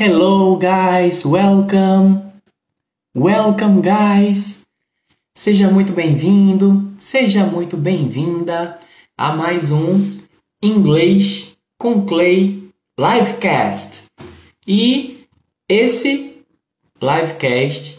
Hello, guys, welcome. Welcome, guys. Seja muito bem-vindo, seja muito bem-vinda a mais um Inglês com Clay Livecast. E esse livecast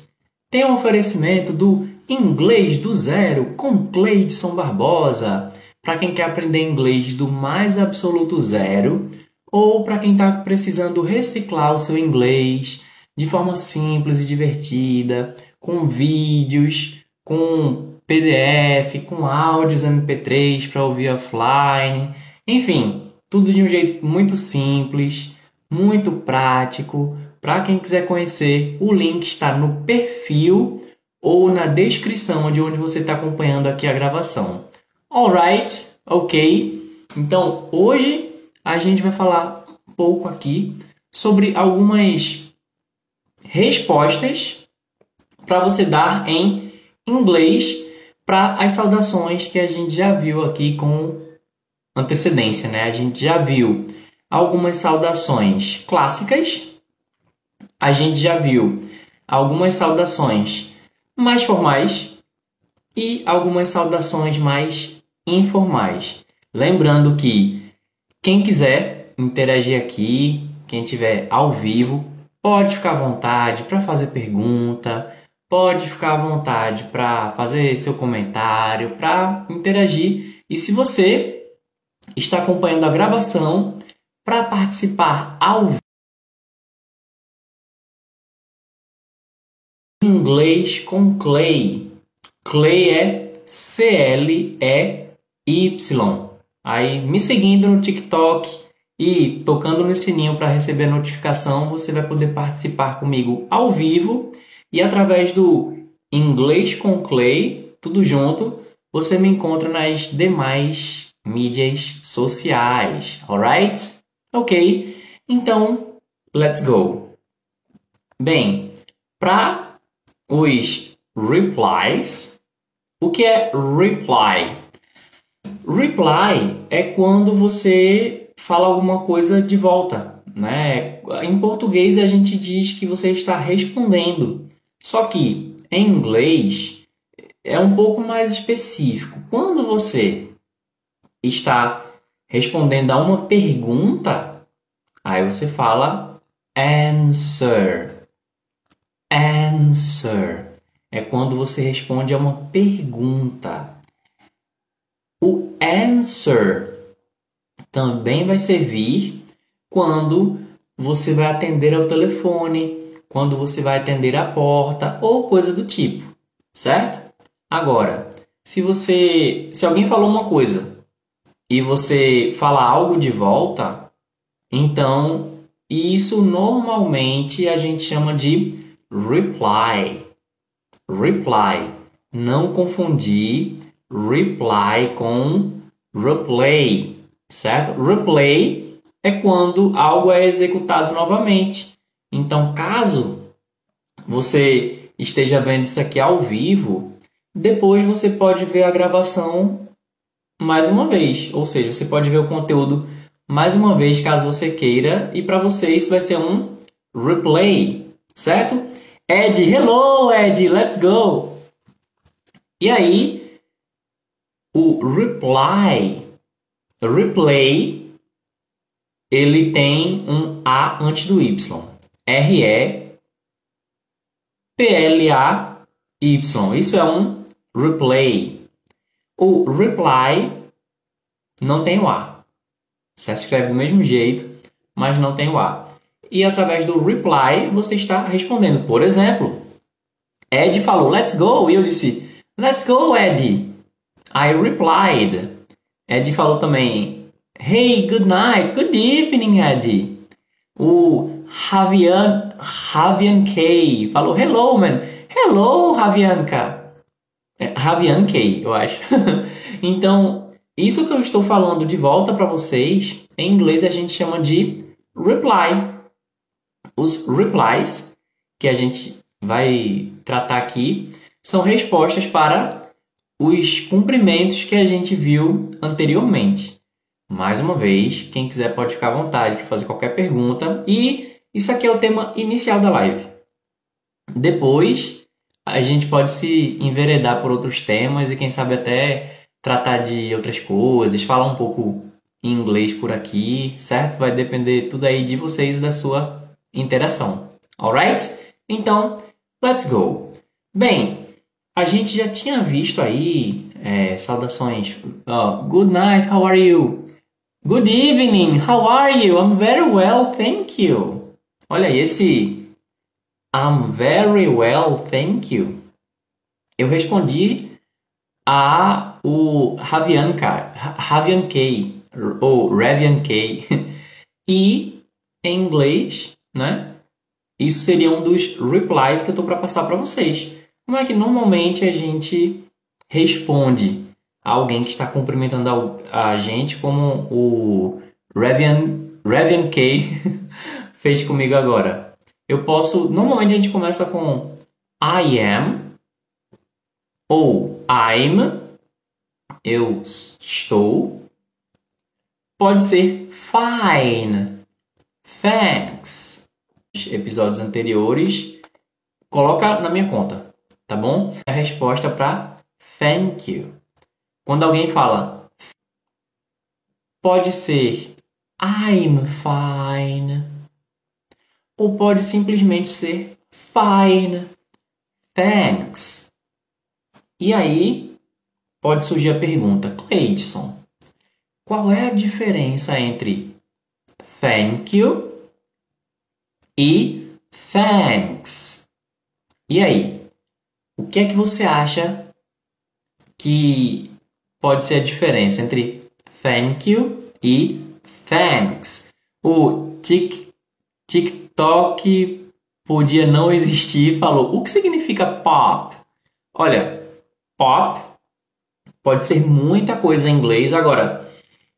tem um oferecimento do Inglês do Zero com Cleidson Barbosa. Para quem quer aprender inglês do mais absoluto zero, ou para quem está precisando reciclar o seu inglês de forma simples e divertida, com vídeos, com PDF, com áudios MP3 para ouvir offline, enfim, tudo de um jeito muito simples, muito prático. Para quem quiser conhecer, o link está no perfil ou na descrição de onde você está acompanhando aqui a gravação. Alright, ok. Então hoje a gente vai falar um pouco aqui sobre algumas respostas para você dar em inglês para as saudações que a gente já viu aqui com antecedência, né? A gente já viu algumas saudações clássicas, a gente já viu algumas saudações mais formais e algumas saudações mais informais. Lembrando que quem quiser interagir aqui, quem tiver ao vivo, pode ficar à vontade para fazer pergunta, pode ficar à vontade para fazer seu comentário, para interagir. E se você está acompanhando a gravação, para participar ao vivo, inglês com Clay. Clay é C-L-E-Y. Aí me seguindo no TikTok e tocando no sininho para receber a notificação, você vai poder participar comigo ao vivo e através do Inglês com Clay, tudo junto, você me encontra nas demais mídias sociais, alright? Ok, então let's go. Bem, para os replies, o que é reply? Reply é quando você fala alguma coisa de volta, né? Em português a gente diz que você está respondendo. Só que em inglês é um pouco mais específico. Quando você está respondendo a uma pergunta, aí você fala answer. Answer é quando você responde a uma pergunta. O answer também vai servir quando você vai atender ao telefone, quando você vai atender a porta ou coisa do tipo, certo? Agora, se você, se alguém falou uma coisa e você fala algo de volta, então isso normalmente a gente chama de reply. Reply. Não confundir reply com replay, certo? Replay é quando algo é executado novamente. Então, caso você esteja vendo isso aqui ao vivo, depois você pode ver a gravação mais uma vez, ou seja, você pode ver o conteúdo mais uma vez caso você queira, e para você isso vai ser um replay, certo? Ed, hello Ed, let's go! E aí, o reply, replay, ele tem um A antes do Y. R-E-P-L-A-Y. Isso é um replay. O reply não tem o A. Você escreve do mesmo jeito, mas não tem o A. E através do reply você está respondendo. Por exemplo, Ed falou let's go e eu disse let's go, Ed. I replied. Ed falou também, Hey, good night, good evening, Ed. O Javian, Javian K falou, Hello, man. Hello, Javianka. É, Javian K, eu acho. então, isso que eu estou falando de volta para vocês, em inglês a gente chama de reply. Os replies que a gente vai tratar aqui são respostas para os cumprimentos que a gente viu anteriormente. Mais uma vez, quem quiser pode ficar à vontade para fazer qualquer pergunta. E Isso aqui é o tema inicial da live. Depois, a gente pode se enveredar por outros temas e quem sabe até tratar de outras coisas, falar um pouco em inglês por aqui, certo? Vai depender tudo aí de vocês e da sua interação. Alright? Então, let's go. Bem, a gente já tinha visto aí é, saudações. Oh, good night, how are you? Good evening, how are you? I'm very well, thank you. Olha aí, esse I'm very well, thank you. Eu respondi a o Ravian K, ou Ravian K. e em inglês, né? Isso seria um dos replies que eu estou para passar para vocês. Como é que normalmente a gente responde a alguém que está cumprimentando a gente, como o Ravian, Ravian K fez comigo agora? Eu posso. Normalmente a gente começa com I am ou I'm. Eu estou. Pode ser fine. Thanks. Episódios anteriores. Coloca na minha conta, tá bom? A resposta para thank you. Quando alguém fala, pode ser I'm fine. Ou pode simplesmente ser fine. Thanks. E aí pode surgir a pergunta, Cleidson, qual é a diferença entre thank you e thanks? E aí, o que é que você acha que pode ser a diferença entre thank you e thanks? O tic, TikTok podia não existir falou o que significa pop? Olha, pop pode ser muita coisa em inglês. Agora,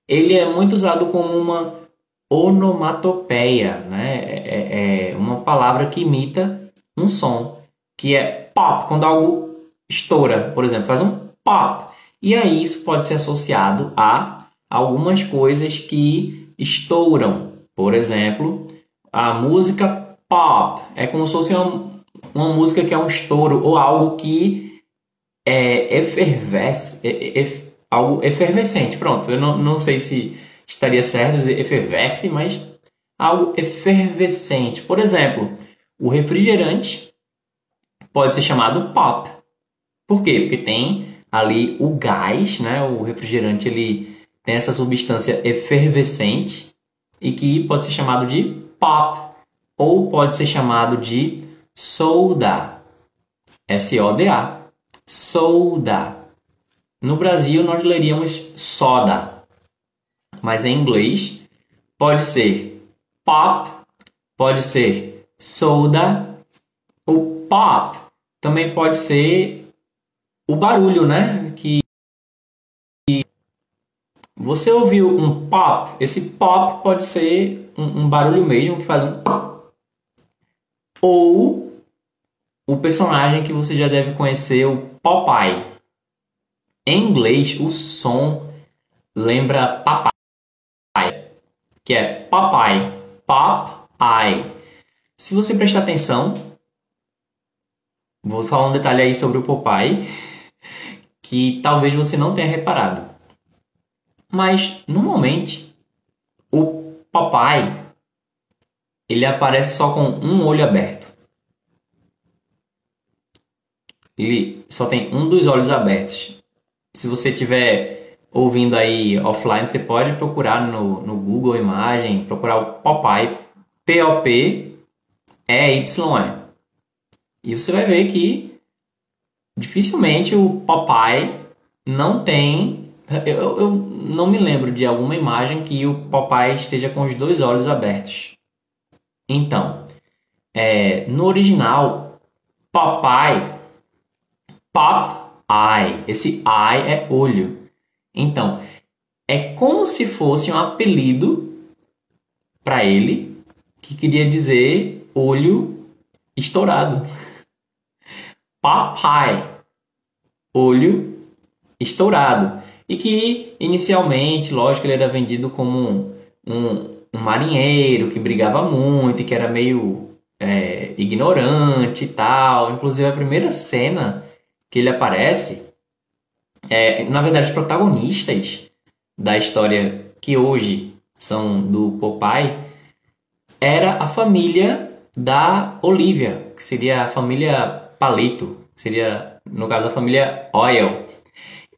ele é muito usado como uma onomatopeia, né? É, é, é uma palavra que imita um som, que é pop, quando algo estoura, por exemplo, faz um pop. E aí isso pode ser associado a algumas coisas que estouram. Por exemplo, a música pop é como se fosse uma, uma música que é um estouro ou algo que é efervesce, é, é, algo efervescente. Pronto, eu não, não sei se estaria certo dizer efervesce, mas algo efervescente. Por exemplo, o refrigerante pode ser chamado pop. Por quê? Porque tem ali o gás, né? O refrigerante ele tem essa substância efervescente e que pode ser chamado de pop ou pode ser chamado de soda. S-O-D-A soda. No Brasil nós leríamos soda, mas em inglês pode ser pop, pode ser soda. Pop também pode ser o barulho, né? Que você ouviu um pop, esse pop pode ser um, um barulho mesmo que faz um ou o personagem que você já deve conhecer, o Popeye. Em inglês, o som lembra papai, que é papai, Popeye. Se você prestar atenção, vou falar um detalhe aí sobre o Popeye que talvez você não tenha reparado. Mas normalmente o Popeye ele aparece só com um olho aberto. ele só tem um dos olhos abertos. Se você estiver ouvindo aí offline, você pode procurar no, no Google Imagem, procurar o Popeye, P-O-P-E-Y-E. E você vai ver que dificilmente o Popeye não tem. Eu, eu não me lembro de alguma imagem que o Popeye esteja com os dois olhos abertos. Então, é, no original, Popeye Pop eye. Esse eye é olho. Então, é como se fosse um apelido para ele que queria dizer olho estourado. Papai, olho estourado. E que inicialmente, lógico, ele era vendido como um, um, um marinheiro que brigava muito e que era meio é, ignorante e tal. Inclusive, a primeira cena que ele aparece, é, na verdade, os protagonistas da história que hoje são do Popeye era a família da Olivia, que seria a família Palito, seria, no caso, a família Oil.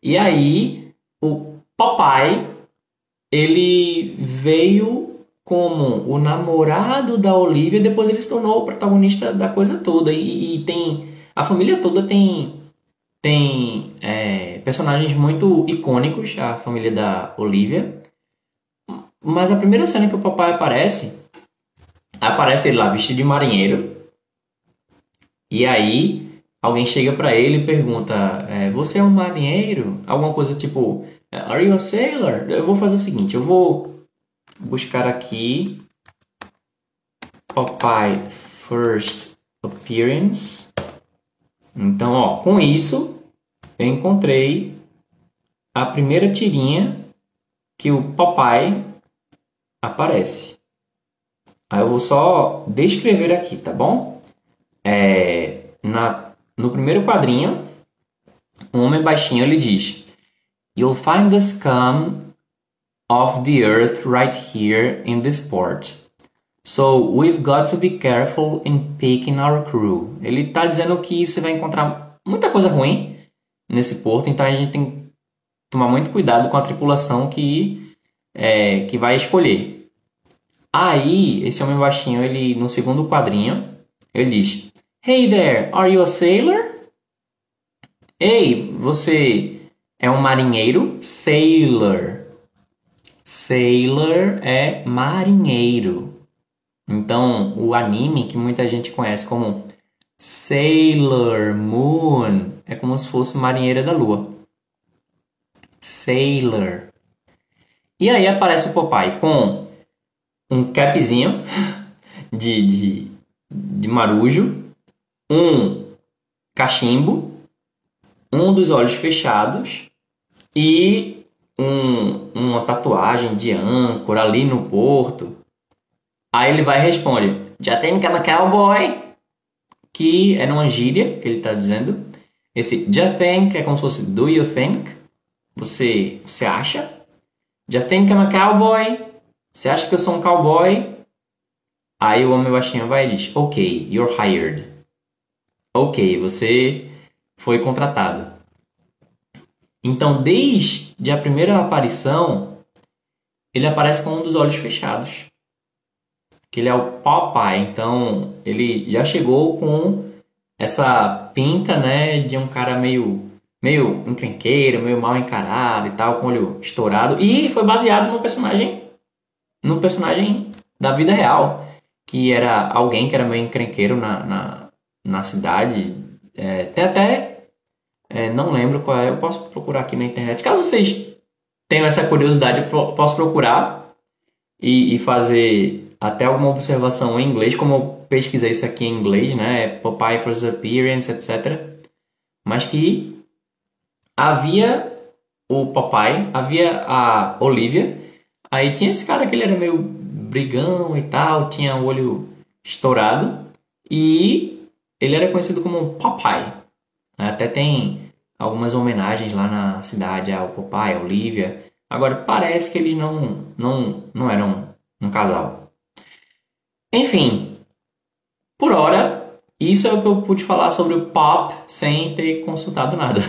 E aí, o Popeye, ele veio como o namorado da Olivia, depois ele se tornou o protagonista da coisa toda. E, e tem. A família toda tem. Tem é, personagens muito icônicos, a família da Olivia. Mas a primeira cena que o papai aparece, aparece ele lá vestido de marinheiro. E aí alguém chega para ele e pergunta: é, Você é um marinheiro? Alguma coisa tipo: Are you a sailor? Eu vou fazer o seguinte: eu vou buscar aqui Popeye First Appearance. Então, ó, com isso eu encontrei a primeira tirinha que o Popeye aparece. Aí eu vou só descrever aqui, tá bom? É, na, no primeiro quadrinho, um homem baixinho ele diz: You'll find the scum of the earth right here in this port. So we've got to be careful in picking our crew. Ele está dizendo que você vai encontrar muita coisa ruim nesse porto, então a gente tem que tomar muito cuidado com a tripulação que é, que vai escolher. Aí esse homem baixinho, ele no segundo quadrinho, ele diz: Hey there, are you a sailor? Ei, você é um marinheiro? Sailor. Sailor é marinheiro. Então, o anime que muita gente conhece como Sailor Moon é como se fosse Marinheira da Lua. Sailor. E aí aparece o Popeye com um capzinho de, de, de marujo, um cachimbo, um dos olhos fechados e um, uma tatuagem de âncora ali no porto. Aí ele vai e responde: Já tem aquela cowboy? Que é uma gíria que ele está dizendo. Esse já think é como se fosse do you think? Você, você acha? Já think I'm a cowboy? Você acha que eu sou um cowboy? Aí o homem baixinho vai e diz: Ok, you're hired. Ok, você foi contratado. Então, desde a primeira aparição, ele aparece com um dos olhos fechados. Que ele é o Popeye. Então, ele já chegou com essa pinta, né, de um cara meio meio encrenqueiro, meio mal encarado e tal, com o olho estourado. E foi baseado no personagem no personagem da vida real, que era alguém que era meio encrenqueiro na, na, na cidade. É, tem até é, não lembro qual é, eu posso procurar aqui na internet. Caso vocês tenham essa curiosidade, eu posso procurar e, e fazer até alguma observação em inglês, como eu pesquisei isso aqui em inglês, né? Popeye First Appearance, etc. Mas que havia o Popeye, havia a Olivia, aí tinha esse cara que ele era meio brigão e tal, tinha o olho estourado e ele era conhecido como Popeye. Até tem algumas homenagens lá na cidade ao Popeye, a Olivia. Agora, parece que eles não, não, não eram um casal. Enfim, por hora, isso é o que eu pude falar sobre o pop sem ter consultado nada.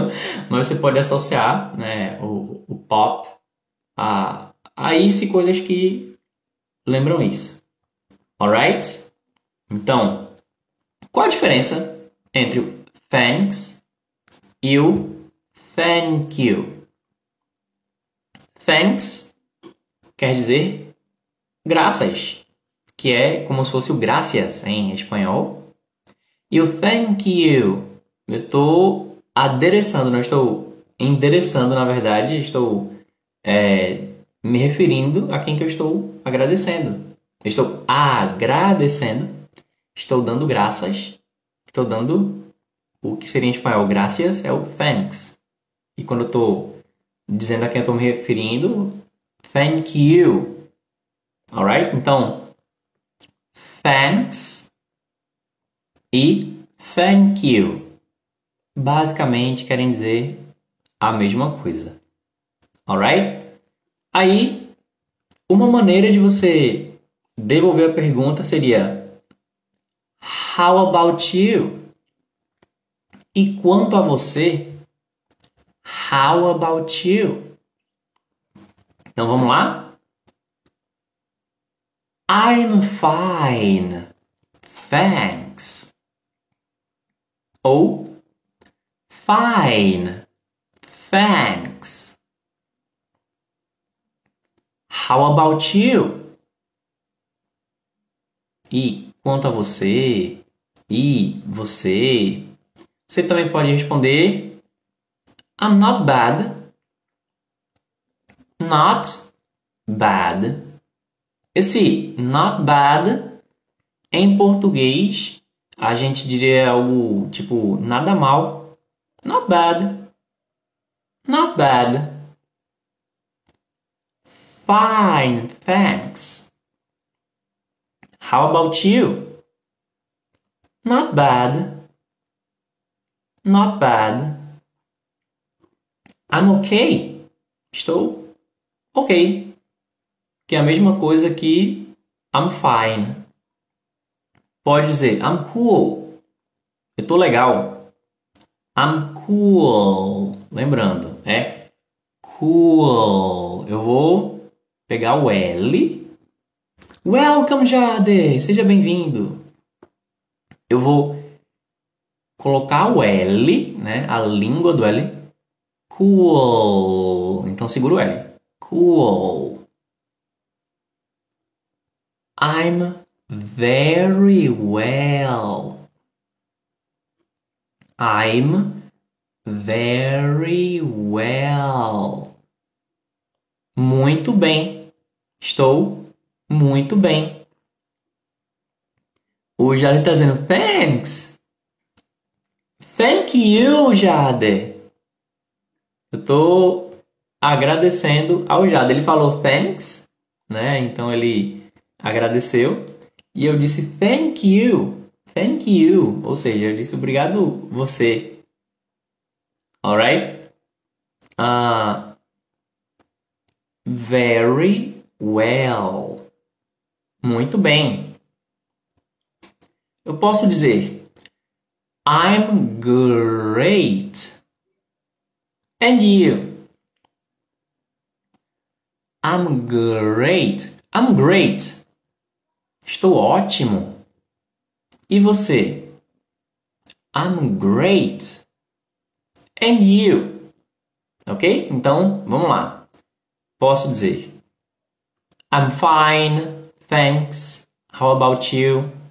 Mas você pode associar né, o, o pop a, a isso e coisas que lembram isso. Alright? Então, qual a diferença entre o thanks e o thank you. Thanks quer dizer graças, que é como se fosse o gracias em espanhol. E o thank you, eu estou adereçando, não estou endereçando, na verdade, estou é, me referindo a quem que eu estou agradecendo. Eu estou agradecendo, estou dando graças, estou dando o que seria em espanhol gracias é o thanks. E quando eu estou dizendo a quem eu estou me referindo, thank you. Alright? Então, thanks e thank you basicamente querem dizer a mesma coisa. Alright? Aí, uma maneira de você devolver a pergunta seria How about you? E quanto a você? How about you? Então vamos lá? I'm fine. Thanks. Ou fine. Thanks. How about you? E quanto a você? E você? Você também pode responder I'm not bad. Not bad. Esse not bad em português a gente diria algo tipo nada mal. Not bad. Not bad. Fine, thanks. How about you? Not bad. Not bad. I'm okay. Estou ok. Que é a mesma coisa que I'm fine. Pode dizer I'm cool. Eu tô legal. I'm cool. Lembrando, é cool. Eu vou pegar o L. Welcome, Jade! Seja bem-vindo. Eu vou colocar o L, né? A língua do L. Cool. Então segura o L. Cool. I'm very well. I'm very well. Muito bem. Estou muito bem. O Jade está dizendo thanks. Thank you, Jade. Eu estou agradecendo ao Jade. Ele falou thanks, né? Então ele agradeceu. E eu disse thank you, thank you. Ou seja, eu disse obrigado você. Alright? Uh, very well. Muito bem. Eu posso dizer I'm great. And you? I'm great. I'm great. Estou ótimo. E você? I'm great. And you? Ok? Então, vamos lá. Posso dizer I'm fine, thanks. How about you?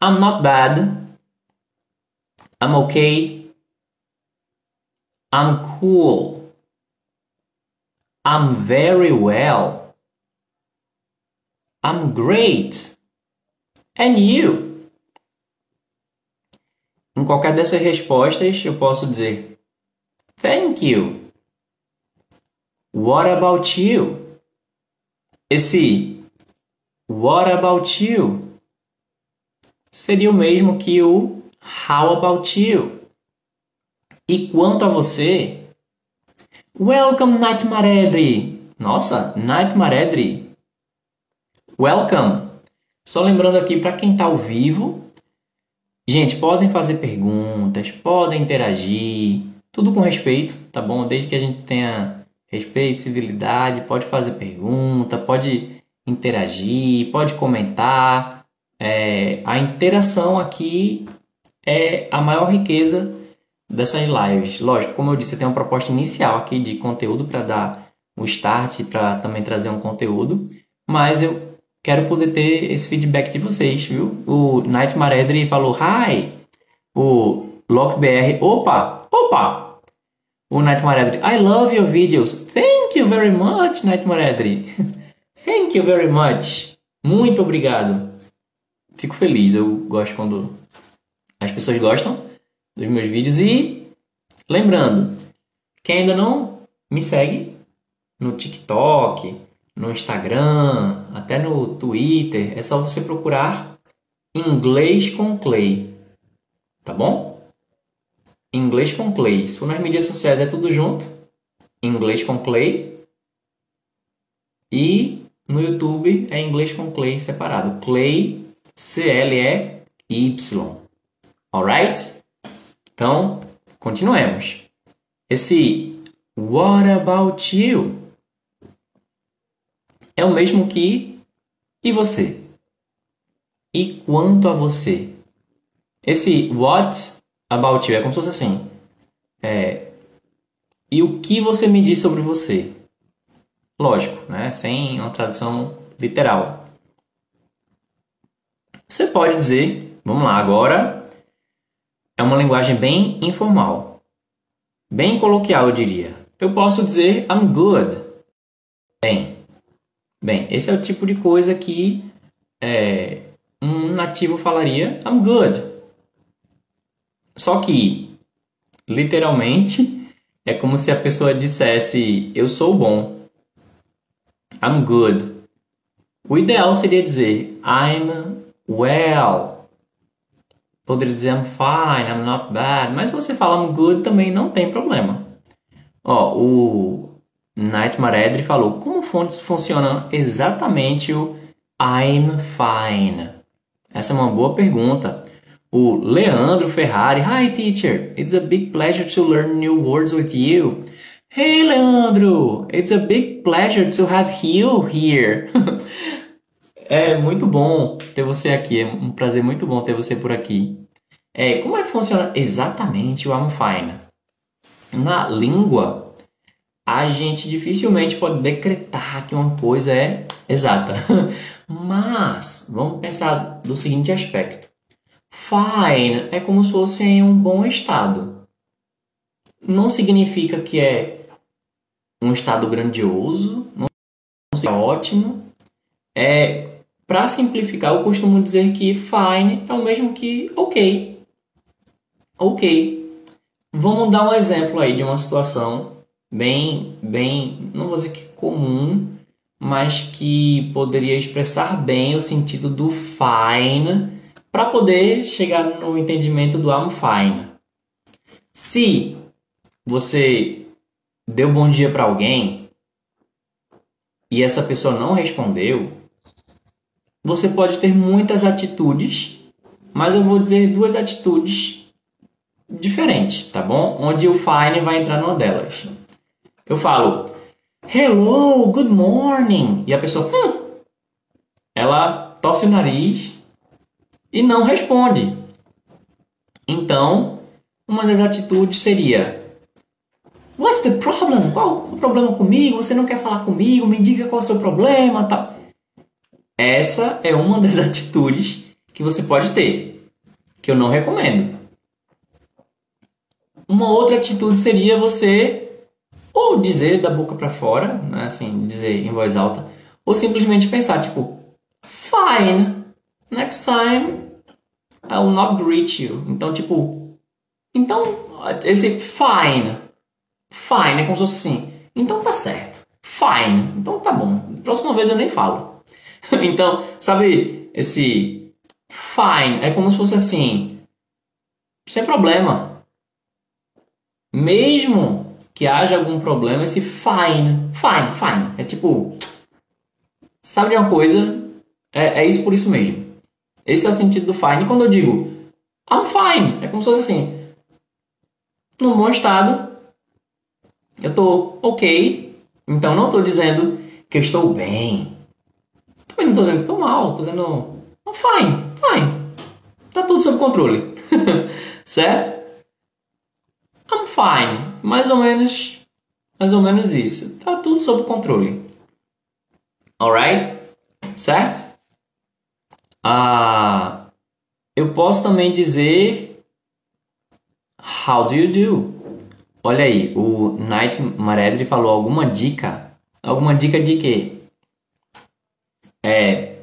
I'm not bad. I'm okay. I'm cool. I'm very well. I'm great. And you? Em qualquer dessas respostas, eu posso dizer Thank you. What about you? Esse What about you? Seria o mesmo que o How about you? E quanto a você? Welcome, Night Maredri! Nossa, Night Maredri Welcome! Só lembrando aqui para quem está ao vivo, gente, podem fazer perguntas, podem interagir, tudo com respeito, tá bom? Desde que a gente tenha respeito, civilidade, pode fazer pergunta, pode interagir, pode comentar. É, a interação aqui é a maior riqueza dessas lives. Lógico, como eu disse, eu tenho uma proposta inicial aqui de conteúdo para dar o start, para também trazer um conteúdo, mas eu quero poder ter esse feedback de vocês, viu? O Night Maredri falou hi. O LockBR, opa, opa. O Night Maredri, I love your videos. Thank you very much, Night Maredri. Thank you very much. Muito obrigado. Fico feliz, eu gosto quando as pessoas gostam dos meus vídeos e lembrando, quem ainda não me segue no TikTok, no Instagram, até no Twitter, é só você procurar inglês com Clay. Tá bom? Inglês com Clay. For nas mídias sociais é tudo junto. Inglês com Clay. E no YouTube é inglês com Clay separado. Clay, C-L-E-Y. Alright? Então, continuemos. Esse What about you? É o mesmo que e você? E quanto a você? Esse what about you é como se fosse assim. É, e o que você me diz sobre você? Lógico, né? sem uma tradução literal. Você pode dizer, vamos lá, agora é uma linguagem bem informal, bem coloquial, eu diria. Eu posso dizer I'm good. Bem, bem, esse é o tipo de coisa que é, um nativo falaria I'm good. Só que, literalmente, é como se a pessoa dissesse eu sou bom. I'm good. O ideal seria dizer I'm well. Poderia dizer I'm fine, I'm not bad. Mas se você fala I'm good também não tem problema. Ó, o Nightmare Edry falou como funciona exatamente o I'm fine. Essa é uma boa pergunta. O Leandro Ferrari, Hi teacher, it's a big pleasure to learn new words with you. Hey, Leandro! It's a big pleasure to have you here. é muito bom ter você aqui. É um prazer muito bom ter você por aqui. É, como é que funciona exatamente o I'm fine? Na língua, a gente dificilmente pode decretar que uma coisa é exata. Mas vamos pensar do seguinte aspecto. Fine é como se fosse em um bom estado. Não significa que é um estado grandioso, não é ótimo. É, para simplificar, eu costumo dizer que fine é o mesmo que ok. Ok. Vamos dar um exemplo aí de uma situação bem, bem, não vou dizer que comum, mas que poderia expressar bem o sentido do fine para poder chegar no entendimento do I'm fine. Se você deu bom dia para alguém e essa pessoa não respondeu, você pode ter muitas atitudes, mas eu vou dizer duas atitudes diferentes, tá bom? Onde o fine vai entrar numa delas. Eu falo, hello, good morning, e a pessoa, hum, ela torce o nariz e não responde. Então, uma das atitudes seria What's the problem? Qual o problema comigo? Você não quer falar comigo? Me diga qual é o seu problema, tal. Essa é uma das atitudes que você pode ter, que eu não recomendo. Uma outra atitude seria você ou dizer da boca para fora, né, assim, dizer em voz alta, ou simplesmente pensar tipo, fine, next time I will not greet you. Então, tipo, então esse fine Fine, é como se fosse assim. Então tá certo. Fine. Então tá bom. Próxima vez eu nem falo. então, sabe, esse fine é como se fosse assim. Sem problema. Mesmo que haja algum problema, esse fine, fine, fine. É tipo. Sabe de uma coisa? É, é isso por isso mesmo. Esse é o sentido do fine. E quando eu digo I'm fine, é como se fosse assim. Num bom estado, eu estou ok, então não estou dizendo que eu estou bem. Também não estou dizendo que estou mal, estou dizendo oh, fine, fine. Está tudo sob controle. certo? I'm fine. Mais ou menos, mais ou menos isso. Está tudo sob controle. Alright? Certo? Ah, eu posso também dizer How do you do? Olha aí, o Night Maredri falou alguma dica? Alguma dica de quê? É,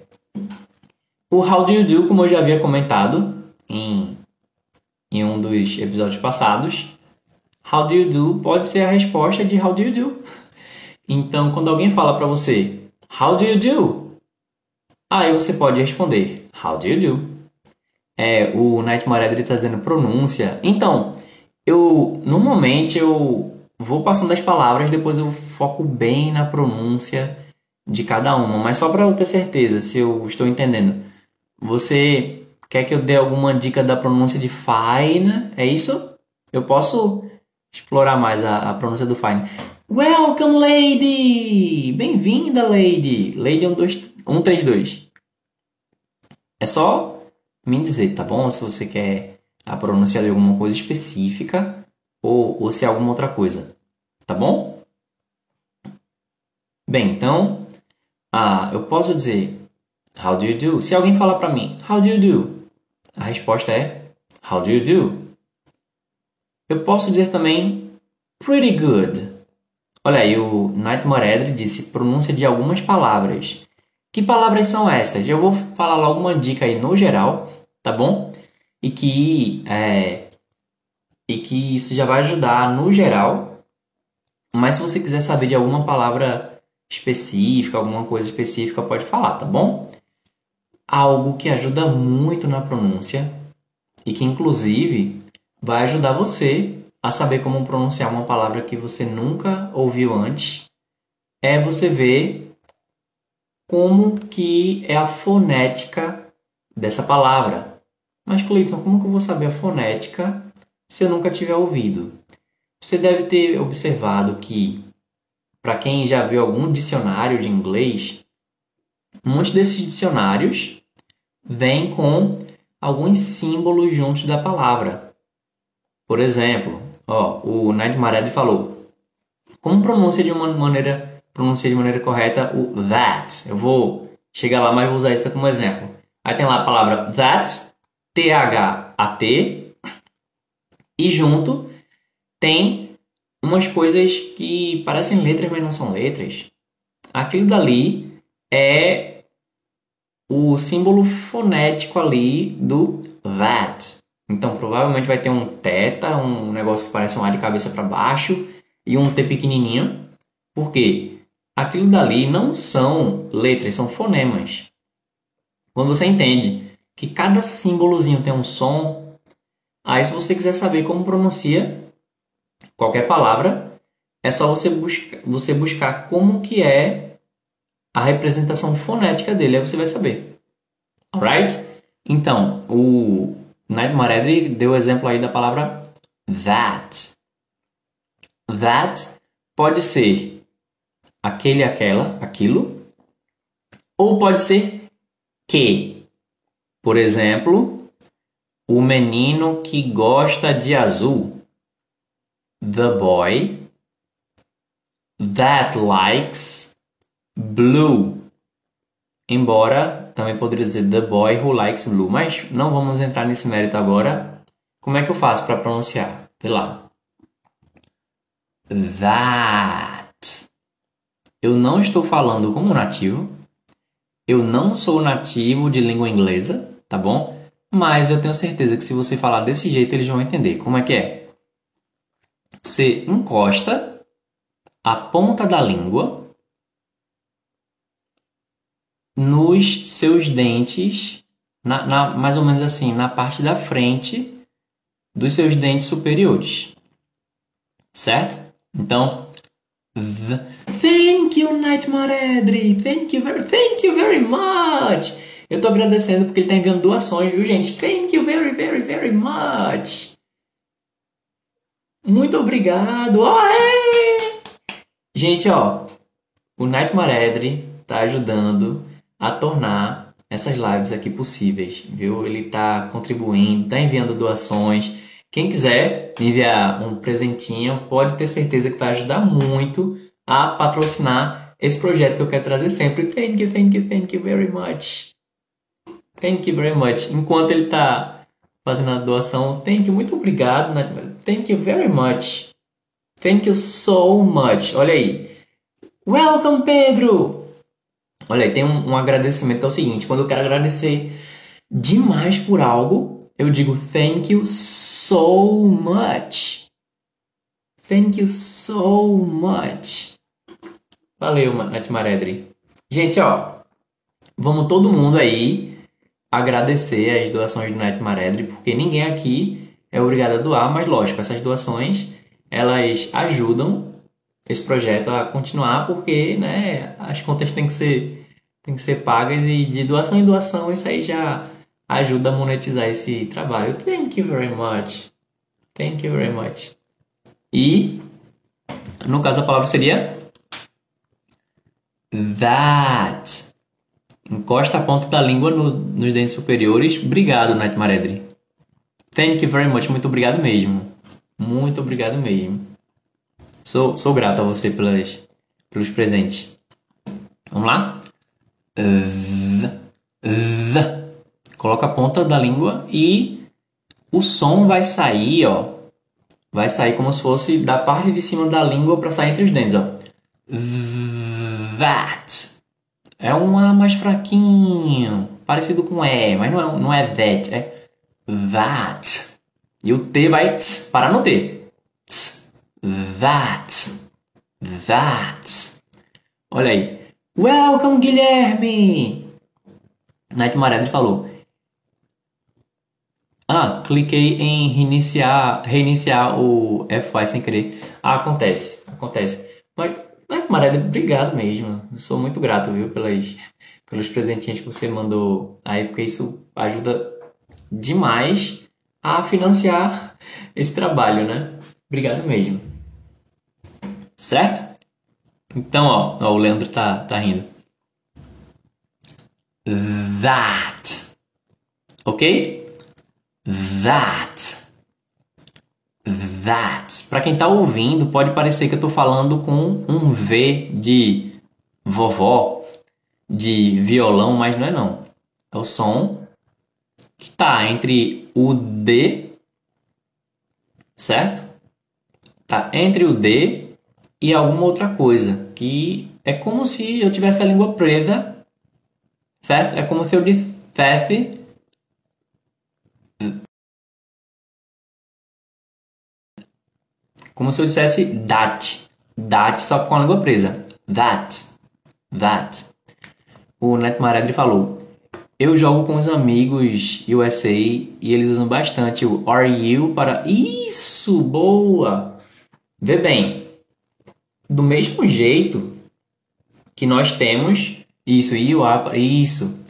o How Do You Do, como eu já havia comentado em, em um dos episódios passados, How Do You Do pode ser a resposta de How Do You Do. Então, quando alguém fala para você How do you do? Aí você pode responder How do you do? É, o Nightmare Edry está dizendo pronúncia. Então, eu normalmente eu vou passando as palavras, depois eu foco bem na pronúncia de cada uma, mas só para eu ter certeza se eu estou entendendo. Você quer que eu dê alguma dica da pronúncia de fine? É isso? Eu posso explorar mais a, a pronúncia do fine. Welcome, lady! Bem-vinda, lady! Lady 132. É só me dizer, tá bom? Se você quer a pronúncia de alguma coisa específica ou, ou se é alguma outra coisa, tá bom? Bem, então, ah, eu posso dizer How do you do? Se alguém falar para mim How do you do? A resposta é How do you do? Eu posso dizer também Pretty good. Olha aí, o Nightmare Edry disse pronúncia de algumas palavras. Que palavras são essas? Eu vou falar logo uma dica aí no geral, tá bom? E que, é, e que isso já vai ajudar no geral. Mas se você quiser saber de alguma palavra específica, alguma coisa específica, pode falar, tá bom? Algo que ajuda muito na pronúncia e que inclusive vai ajudar você a saber como pronunciar uma palavra que você nunca ouviu antes é você ver como que é a fonética dessa palavra. Mas, Cleiton, como que eu vou saber a fonética se eu nunca tiver ouvido? Você deve ter observado que para quem já viu algum dicionário de inglês, muitos desses dicionários vêm com alguns símbolos juntos da palavra. Por exemplo, ó, o Ned Mared falou: como pronuncia de uma maneira pronuncia de maneira correta o that? Eu vou chegar lá, mas vou usar isso como exemplo. Aí tem lá a palavra that, T H A T, e junto tem umas coisas que parecem letras, mas não são letras. Aquilo dali é o símbolo fonético ali do that. Então provavelmente vai ter um teta, um negócio que parece um A de cabeça para baixo e um T pequenininho. Por quê? Aquilo dali não são letras, são fonemas. Quando você entende que cada símbolozinho tem um som, aí se você quiser saber como pronuncia, qualquer palavra, é só você, busca, você buscar como que é a representação fonética dele, aí você vai saber. Alright? Então, o Nightmare Edry deu o exemplo aí da palavra that. That pode ser aquele, aquela, aquilo, ou pode ser que. Por exemplo, o menino que gosta de azul the boy that likes blue. Embora também poderia dizer the boy who likes blue, mas não vamos entrar nesse mérito agora. Como é que eu faço para pronunciar? Vê lá. That. Eu não estou falando como nativo. Eu não sou nativo de língua inglesa, tá bom? Mas eu tenho certeza que se você falar desse jeito, eles vão entender. Como é que é? Você encosta a ponta da língua nos seus dentes, na, na, mais ou menos assim, na parte da frente dos seus dentes superiores. Certo? Então, thank you, Nightmare Edry. Thank you very, thank you very much. Eu estou agradecendo porque ele está enviando doações, viu, gente? Thank you very, very, very much. Muito obrigado! Aê! Gente, ó, o Nightmare Edry tá ajudando a tornar essas lives aqui possíveis, viu? Ele tá contribuindo, tá enviando doações. Quem quiser enviar um presentinho, pode ter certeza que vai ajudar muito a patrocinar esse projeto que eu quero trazer sempre. Thank you, thank you, thank you very much. Thank you very much. Enquanto ele tá fazendo a doação. Thank you, muito obrigado. Né? Thank you very much. Thank you so much. Olha aí. Welcome, Pedro! Olha aí, tem um, um agradecimento que é o seguinte: quando eu quero agradecer demais por algo, eu digo thank you so much. Thank you so much. Valeu, Nath Maredri. Gente, ó, vamos todo mundo aí agradecer as doações do Neto Maredri, porque ninguém aqui é obrigado a doar, mas lógico, essas doações elas ajudam esse projeto a continuar, porque né, as contas têm que ser, têm que ser pagas e de doação em doação isso aí já ajuda a monetizar esse trabalho. Thank you very much. Thank you very much. E no caso a palavra seria that. Encosta a ponta da língua no, nos dentes superiores. Obrigado, Nath Maredri. Thank you very much. Muito obrigado mesmo. Muito obrigado mesmo. Sou, sou grato a você pelas, pelos presentes. Vamos lá? The, the. Coloca a ponta da língua e o som vai sair, ó. Vai sair como se fosse da parte de cima da língua para sair entre os dentes, ó. That. É um A mais fraquinho, parecido com E, mas não é, não é that, é that. E o T vai tss, parar no T. That. That. Olha aí. Welcome, Guilherme! Night Maredri falou. Ah, cliquei em reiniciar, reiniciar o FY sem querer. Ah, acontece, acontece. Mas, Night Maredri, obrigado mesmo. sou muito grato, viu, pelas, pelos presentinhos que você mandou aí, porque isso ajuda demais a financiar esse trabalho, né? Obrigado mesmo. Certo? Então, ó, ó o Leandro tá, tá rindo. That. Ok? That. That. Para quem tá ouvindo, pode parecer que eu tô falando com um V de vovó, de violão, mas não é não. É o som que está entre o D, certo? Tá entre o D e alguma outra coisa, que é como se eu tivesse a língua presa, certo? É como se eu dissesse como se eu dissesse that, that só com a língua presa, that, that. O Neto Maredri falou, eu jogo com os amigos USA e eles usam bastante o Are You para. Isso! Boa! Vê bem. Do mesmo jeito que nós temos isso, you are, isso.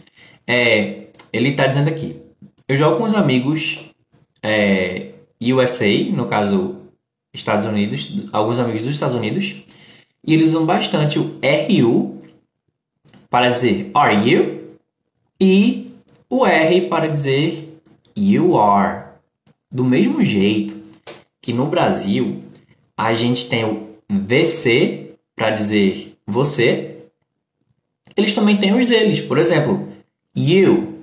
É, ele está dizendo aqui. Eu jogo com os amigos é, USA, no caso Estados Unidos, alguns amigos dos Estados Unidos, e eles usam bastante o RU para dizer Are you? e o R para dizer you are. Do mesmo jeito que no Brasil a gente tem o VC para dizer você, eles também têm os deles. Por exemplo, you.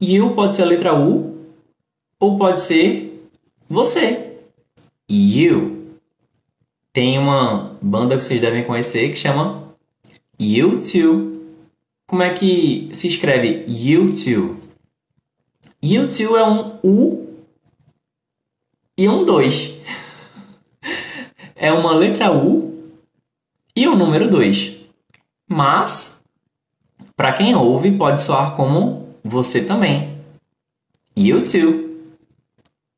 You pode ser a letra U ou pode ser você. You. Tem uma banda que vocês devem conhecer que chama U2. Como é que se escreve U2? U2 é um U e um 2. é uma letra U e um número 2. Mas, para quem ouve, pode soar como você também. U2.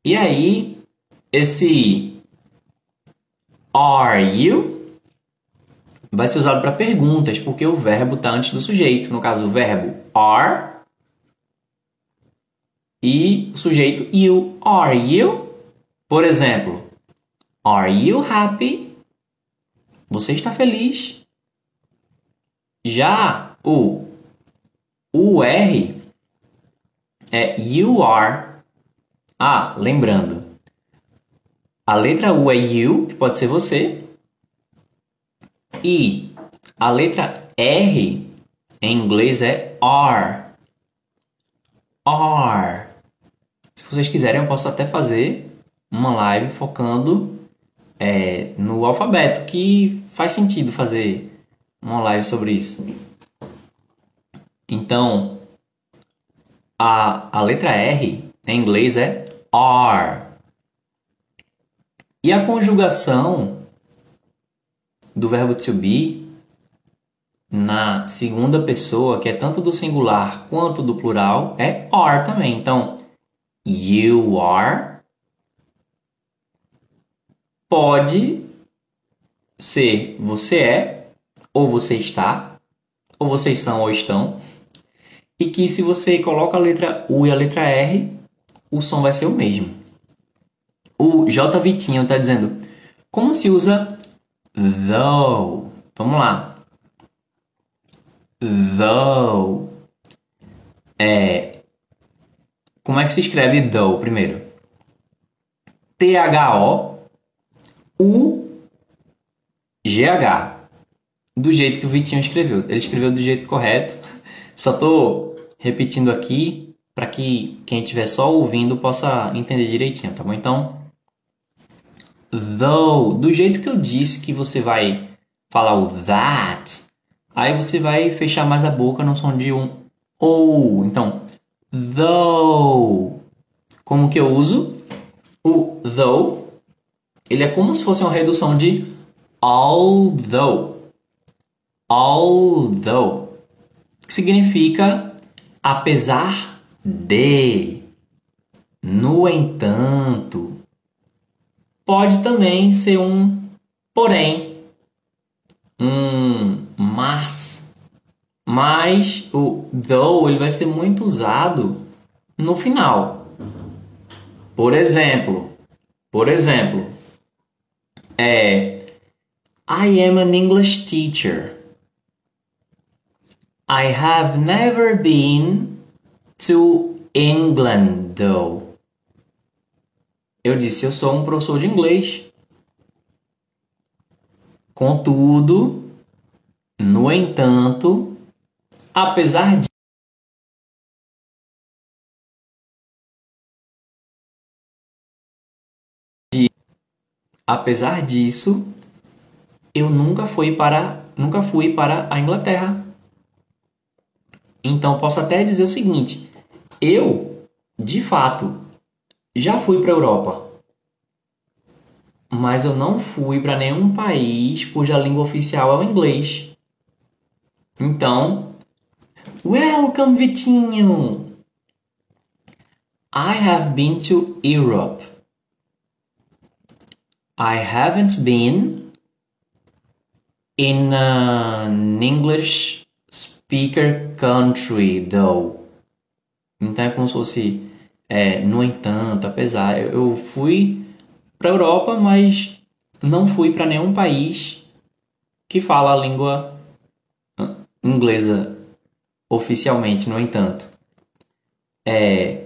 E aí, esse Are you vai ser usado para perguntas, porque o verbo está antes do sujeito. No caso, o verbo are e o sujeito you. Are you? Por exemplo, are you happy? Você está feliz? Já o o R é you are. Ah, lembrando. A letra U é you, que pode ser você, e a letra R em inglês é R. R. Se vocês quiserem, eu posso até fazer uma live focando é, no alfabeto, que faz sentido fazer uma live sobre isso. Então, a, a letra R em inglês é R. E a conjugação do verbo to be na segunda pessoa, que é tanto do singular quanto do plural, é are também. Então, you are pode ser você é, ou você está, ou vocês são ou estão. E que se você coloca a letra U e a letra R, o som vai ser o mesmo. O J Vitinho está dizendo: como se usa though? Vamos lá. Though. É, como é que se escreve though primeiro? T-H-O-U-G-H. Do jeito que o Vitinho escreveu. Ele escreveu do jeito correto. Só tô repetindo aqui para que quem estiver só ouvindo possa entender direitinho, tá bom? Então, though, do jeito que eu disse que você vai falar o that, aí você vai fechar mais a boca no som de um ou. Então, though. Como que eu uso? O though, ele é como se fosse uma redução de although. Although, que significa apesar de, no entanto. Pode também ser um porém, um mas. Mas o though ele vai ser muito usado no final. Por exemplo, por exemplo, é I am an English teacher. I have never been to England, though. Eu disse, eu sou um professor de inglês. Contudo, no entanto, apesar de apesar disso, eu nunca fui para nunca fui para a Inglaterra. Então posso até dizer o seguinte: eu, de fato, já fui para a Europa, mas eu não fui para nenhum país cuja língua oficial é o inglês. Então, welcome, Vitinho! I have been to Europe. I haven't been in an English speaker country, though. Então é como se fosse, é, no entanto, apesar. Eu fui para Europa, mas não fui para nenhum país que fala a língua inglesa oficialmente, no entanto. É,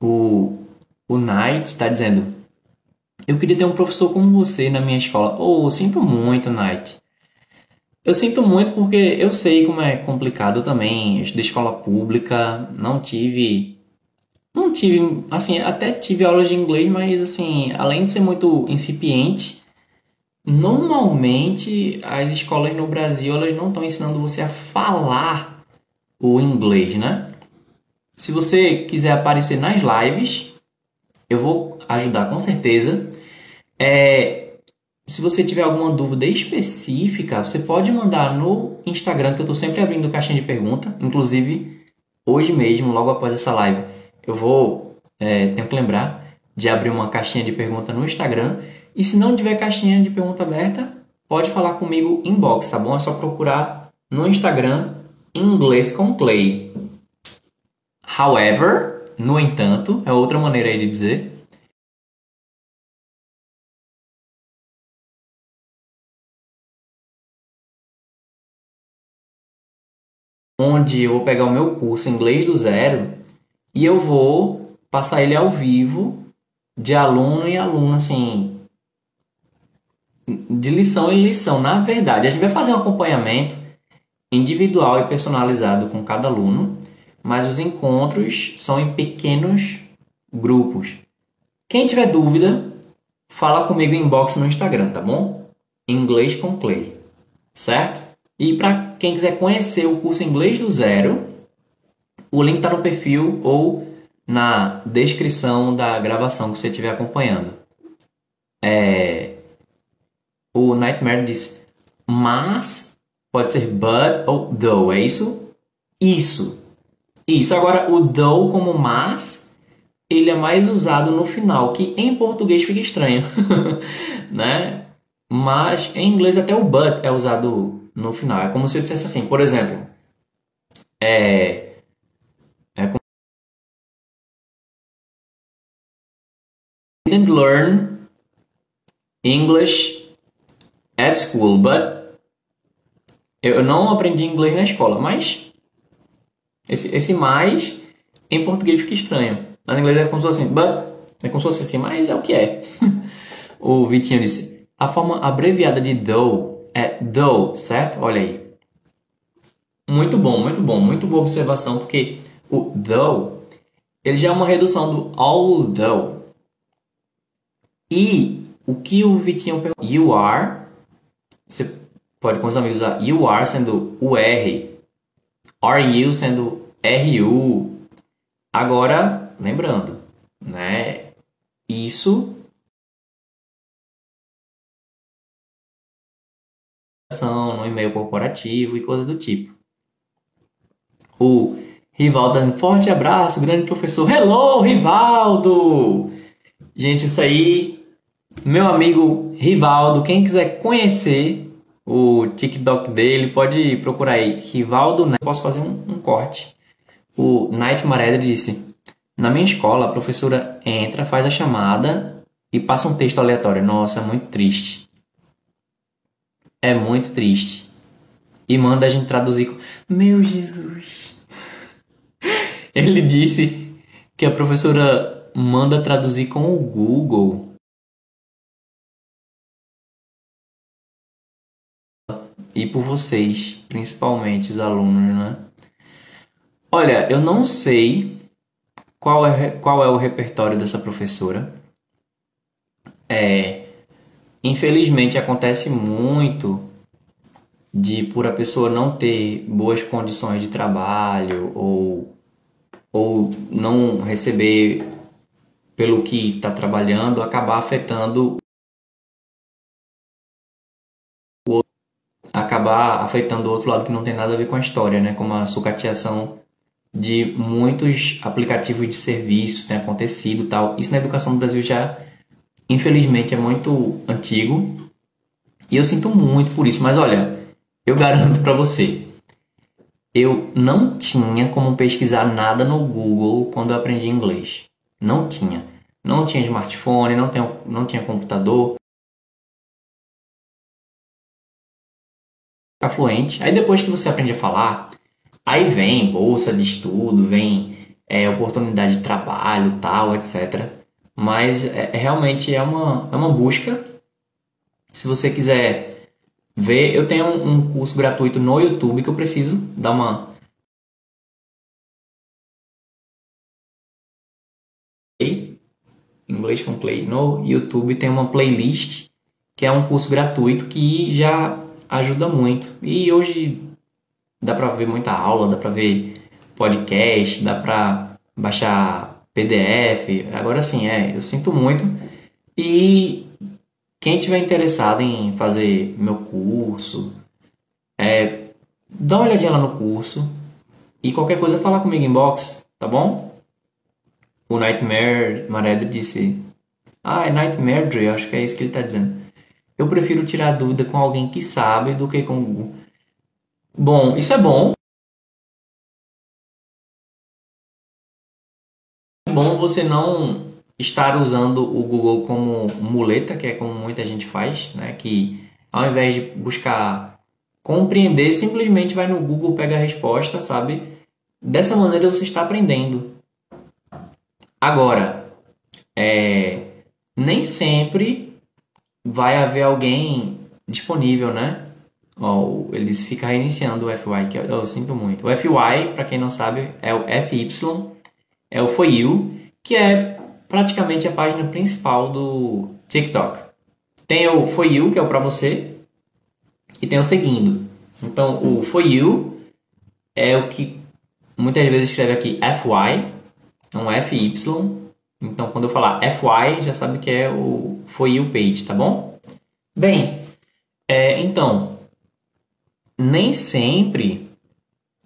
o, o Knight está dizendo: Eu queria ter um professor como você na minha escola. Oh, sinto muito, Knight. Eu sinto muito porque eu sei como é complicado também. Eu estudei escola pública, não tive. Não tive. Assim, até tive aulas de inglês, mas assim, além de ser muito incipiente, normalmente as escolas no Brasil elas não estão ensinando você a falar o inglês, né? Se você quiser aparecer nas lives, eu vou ajudar com certeza. É, se você tiver alguma dúvida específica, você pode mandar no Instagram, que eu estou sempre abrindo caixinha de pergunta. Inclusive, hoje mesmo, logo após essa live, eu vou, é, tenho que lembrar de abrir uma caixinha de pergunta no Instagram. E se não tiver caixinha de pergunta aberta, pode falar comigo inbox, tá bom? É só procurar no Instagram inglês com Clay. However, no entanto, é outra maneira aí de dizer. onde eu vou pegar o meu curso inglês do zero e eu vou passar ele ao vivo de aluno em aluno, assim, de lição em lição. Na verdade, a gente vai fazer um acompanhamento individual e personalizado com cada aluno, mas os encontros são em pequenos grupos. Quem tiver dúvida, fala comigo em inbox no Instagram, tá bom? Inglês com Clay, certo? E para quem quiser conhecer o curso Inglês do Zero, o link está no perfil ou na descrição da gravação que você estiver acompanhando. É... O Nightmare diz, mas pode ser but ou though, é isso? Isso. Isso. Agora, o though como mas, ele é mais usado no final, que em português fica estranho, né? Mas em inglês até o but é usado no final. É como se eu dissesse assim, por exemplo, é, didn't learn English at school, but eu não aprendi inglês na escola, mas esse, esse mais em português fica estranho. Na inglês é como se fosse assim, but é como se fosse assim, mas é o que é. o Vitinho disse: a forma abreviada de though é though, certo? Olha aí. Muito bom, muito bom, muito boa observação, porque o though ele já é uma redução do although. E o que o Vitinho perguntou? You are, você pode com os amigos usar you are sendo o R, are you sendo RU. Agora, lembrando, né? Isso no e-mail corporativo e coisa do tipo. O Rivaldo, um forte abraço, grande professor. Hello, Rivaldo! Gente, isso aí, meu amigo Rivaldo, quem quiser conhecer o TikTok dele, pode procurar aí, Rivaldo, né? posso fazer um, um corte. O Night Maredre disse, na minha escola, a professora entra, faz a chamada e passa um texto aleatório. Nossa, é muito triste. É muito triste. E manda a gente traduzir com... Meu Jesus! Ele disse que a professora manda traduzir com o Google. E por vocês, principalmente os alunos, né? Olha, eu não sei qual é, qual é o repertório dessa professora. É, infelizmente acontece muito de por a pessoa não ter boas condições de trabalho ou ou não receber pelo que está trabalhando, acabar afetando acabar afetando o outro lado que não tem nada a ver com a história, né? Como a sucateação de muitos aplicativos de serviço tem acontecido tal. Isso na educação no Brasil já, infelizmente, é muito antigo. E eu sinto muito por isso. Mas olha, eu garanto para você, eu não tinha como pesquisar nada no Google quando eu aprendi inglês. Não tinha. Não tinha smartphone, não tinha, não tinha computador. Ficar fluente. Aí depois que você aprende a falar, aí vem bolsa de estudo, vem é, oportunidade de trabalho, tal, etc. Mas é, realmente é uma, é uma busca. Se você quiser ver. Eu tenho um curso gratuito no YouTube que eu preciso dar uma. Inglês com Play. No YouTube tem uma playlist que é um curso gratuito que já ajuda muito. E hoje dá para ver muita aula, dá para ver podcast, dá para baixar PDF. Agora sim, é, eu sinto muito. E quem tiver interessado em fazer meu curso, é, dá uma olhadinha lá no curso e qualquer coisa fala comigo em box, tá bom? O Nightmare Mared disse: Ah, é Nightmare Dre, acho que é isso que ele está dizendo. Eu prefiro tirar dúvida com alguém que sabe do que com. Bom, isso é bom. É bom você não estar usando o Google como muleta, que é como muita gente faz, né? que ao invés de buscar compreender, simplesmente vai no Google, pega a resposta, sabe? Dessa maneira você está aprendendo. Agora, é, nem sempre vai haver alguém disponível, né? Oh, eles ficam reiniciando o FY, que eu, eu sinto muito. O FY, para quem não sabe, é o FY, é o For You, que é praticamente a página principal do TikTok. Tem o For You, que é o para você, e tem o seguindo. Então, o For You é o que muitas vezes escreve aqui FY, é um FY. Então, quando eu falar FY, já sabe que é o For You page, tá bom? Bem, é, então, nem sempre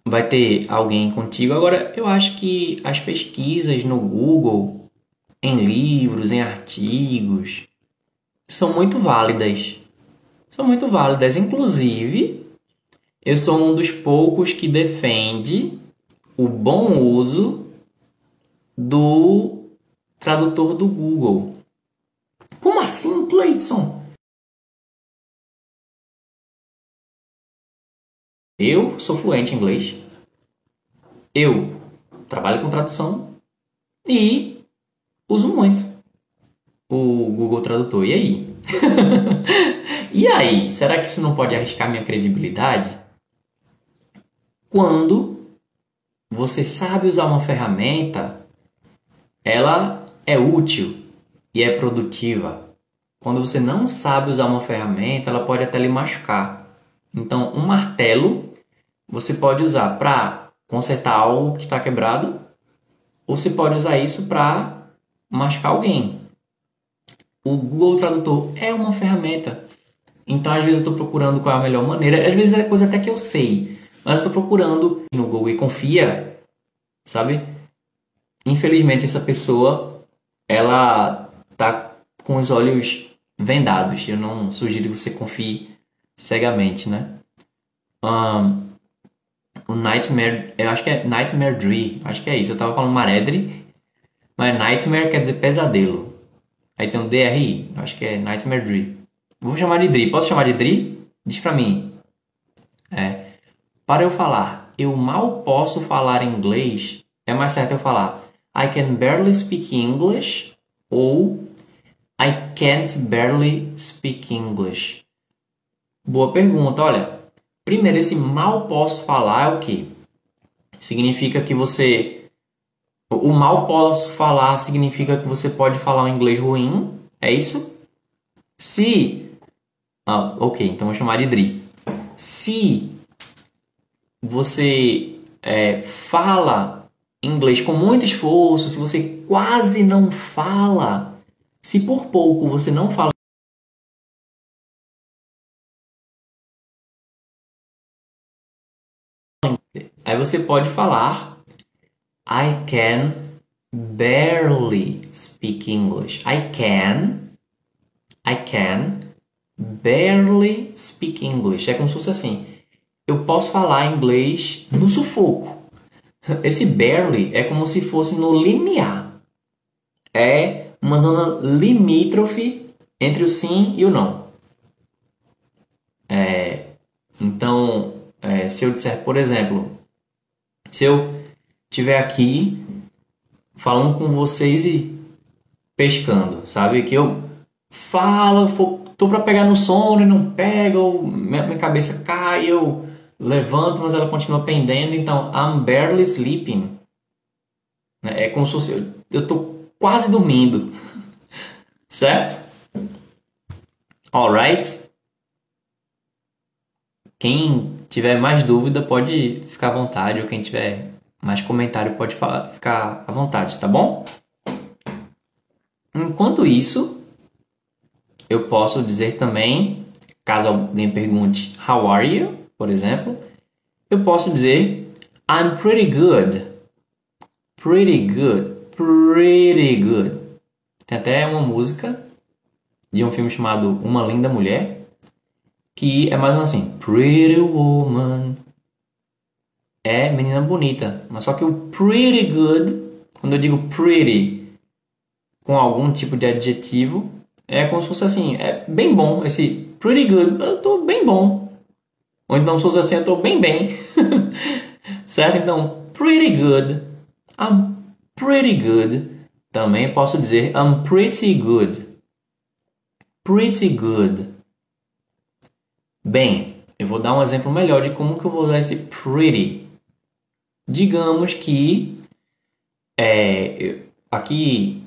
vai ter alguém contigo. Agora, eu acho que as pesquisas no Google, em livros, em artigos, são muito válidas. São muito válidas. Inclusive, eu sou um dos poucos que defende o bom uso do tradutor do Google. Como assim, Cleidson? Eu sou fluente em inglês. Eu trabalho com tradução e uso muito o Google Tradutor. E aí? e aí? Será que isso não pode arriscar minha credibilidade? Quando você sabe usar uma ferramenta, ela é útil e é produtiva. Quando você não sabe usar uma ferramenta, ela pode até lhe machucar. Então, um martelo você pode usar para consertar algo que está quebrado, ou você pode usar isso para machucar alguém. O Google Tradutor é uma ferramenta. Então, às vezes, eu estou procurando qual é a melhor maneira. Às vezes é coisa até que eu sei. Mas estou procurando no Google e confia, sabe? Infelizmente essa pessoa ela tá com os olhos vendados. Eu não sugiro que você confie cegamente, né? Um, o Nightmare, eu acho que é Nightmare Dream, acho que é isso. Eu tava falando Maredri, mas Nightmare quer dizer pesadelo. Aí tem um DRI, acho que é Nightmare Dream. Vou chamar de Dri. Posso chamar de Dri? Diz pra mim. É. Para eu falar, eu mal posso falar inglês, é mais certo eu falar I can barely speak English ou I can't barely speak English. Boa pergunta, olha. Primeiro, esse mal posso falar é o que? Significa que você. O mal posso falar significa que você pode falar um inglês ruim, é isso? Se. Ah, ok, então vou chamar de Dri. Se você é, fala inglês com muito esforço, se você quase não fala, se por pouco você não fala Aí você pode falar I can barely speak English. I can I can barely speak English. É como se fosse assim eu posso falar inglês no sufoco. Esse barely é como se fosse no limiar. É uma zona limítrofe entre o sim e o não. É, então, é, se eu disser, por exemplo, se eu estiver aqui falando com vocês e pescando, sabe? Que eu falo, tô para pegar no sono e não pego, minha, cabeça cai, eu levanto, mas ela continua pendendo. Então, I'm barely sleeping. É como se fosse, eu estou quase dormindo. certo? Alright? Quem tiver mais dúvida pode ficar à vontade, ou quem tiver mais comentário pode falar, ficar à vontade, tá bom? Enquanto isso, eu posso dizer também, caso alguém pergunte, How are you? por exemplo, eu posso dizer I'm pretty good. Pretty good. Pretty good. Tem até uma música de um filme chamado Uma Linda Mulher que é mais ou menos assim: Pretty Woman. É menina bonita. Mas só que o pretty good, quando eu digo pretty com algum tipo de adjetivo, é como se fosse assim: é bem bom. Esse pretty good, eu tô bem bom. Ou então se fosse assim, eu estou bem bem. certo? Então, pretty good. I'm pretty good. Também posso dizer I'm pretty good. Pretty good. Bem, eu vou dar um exemplo melhor de como que eu vou usar esse pretty. Digamos que é, aqui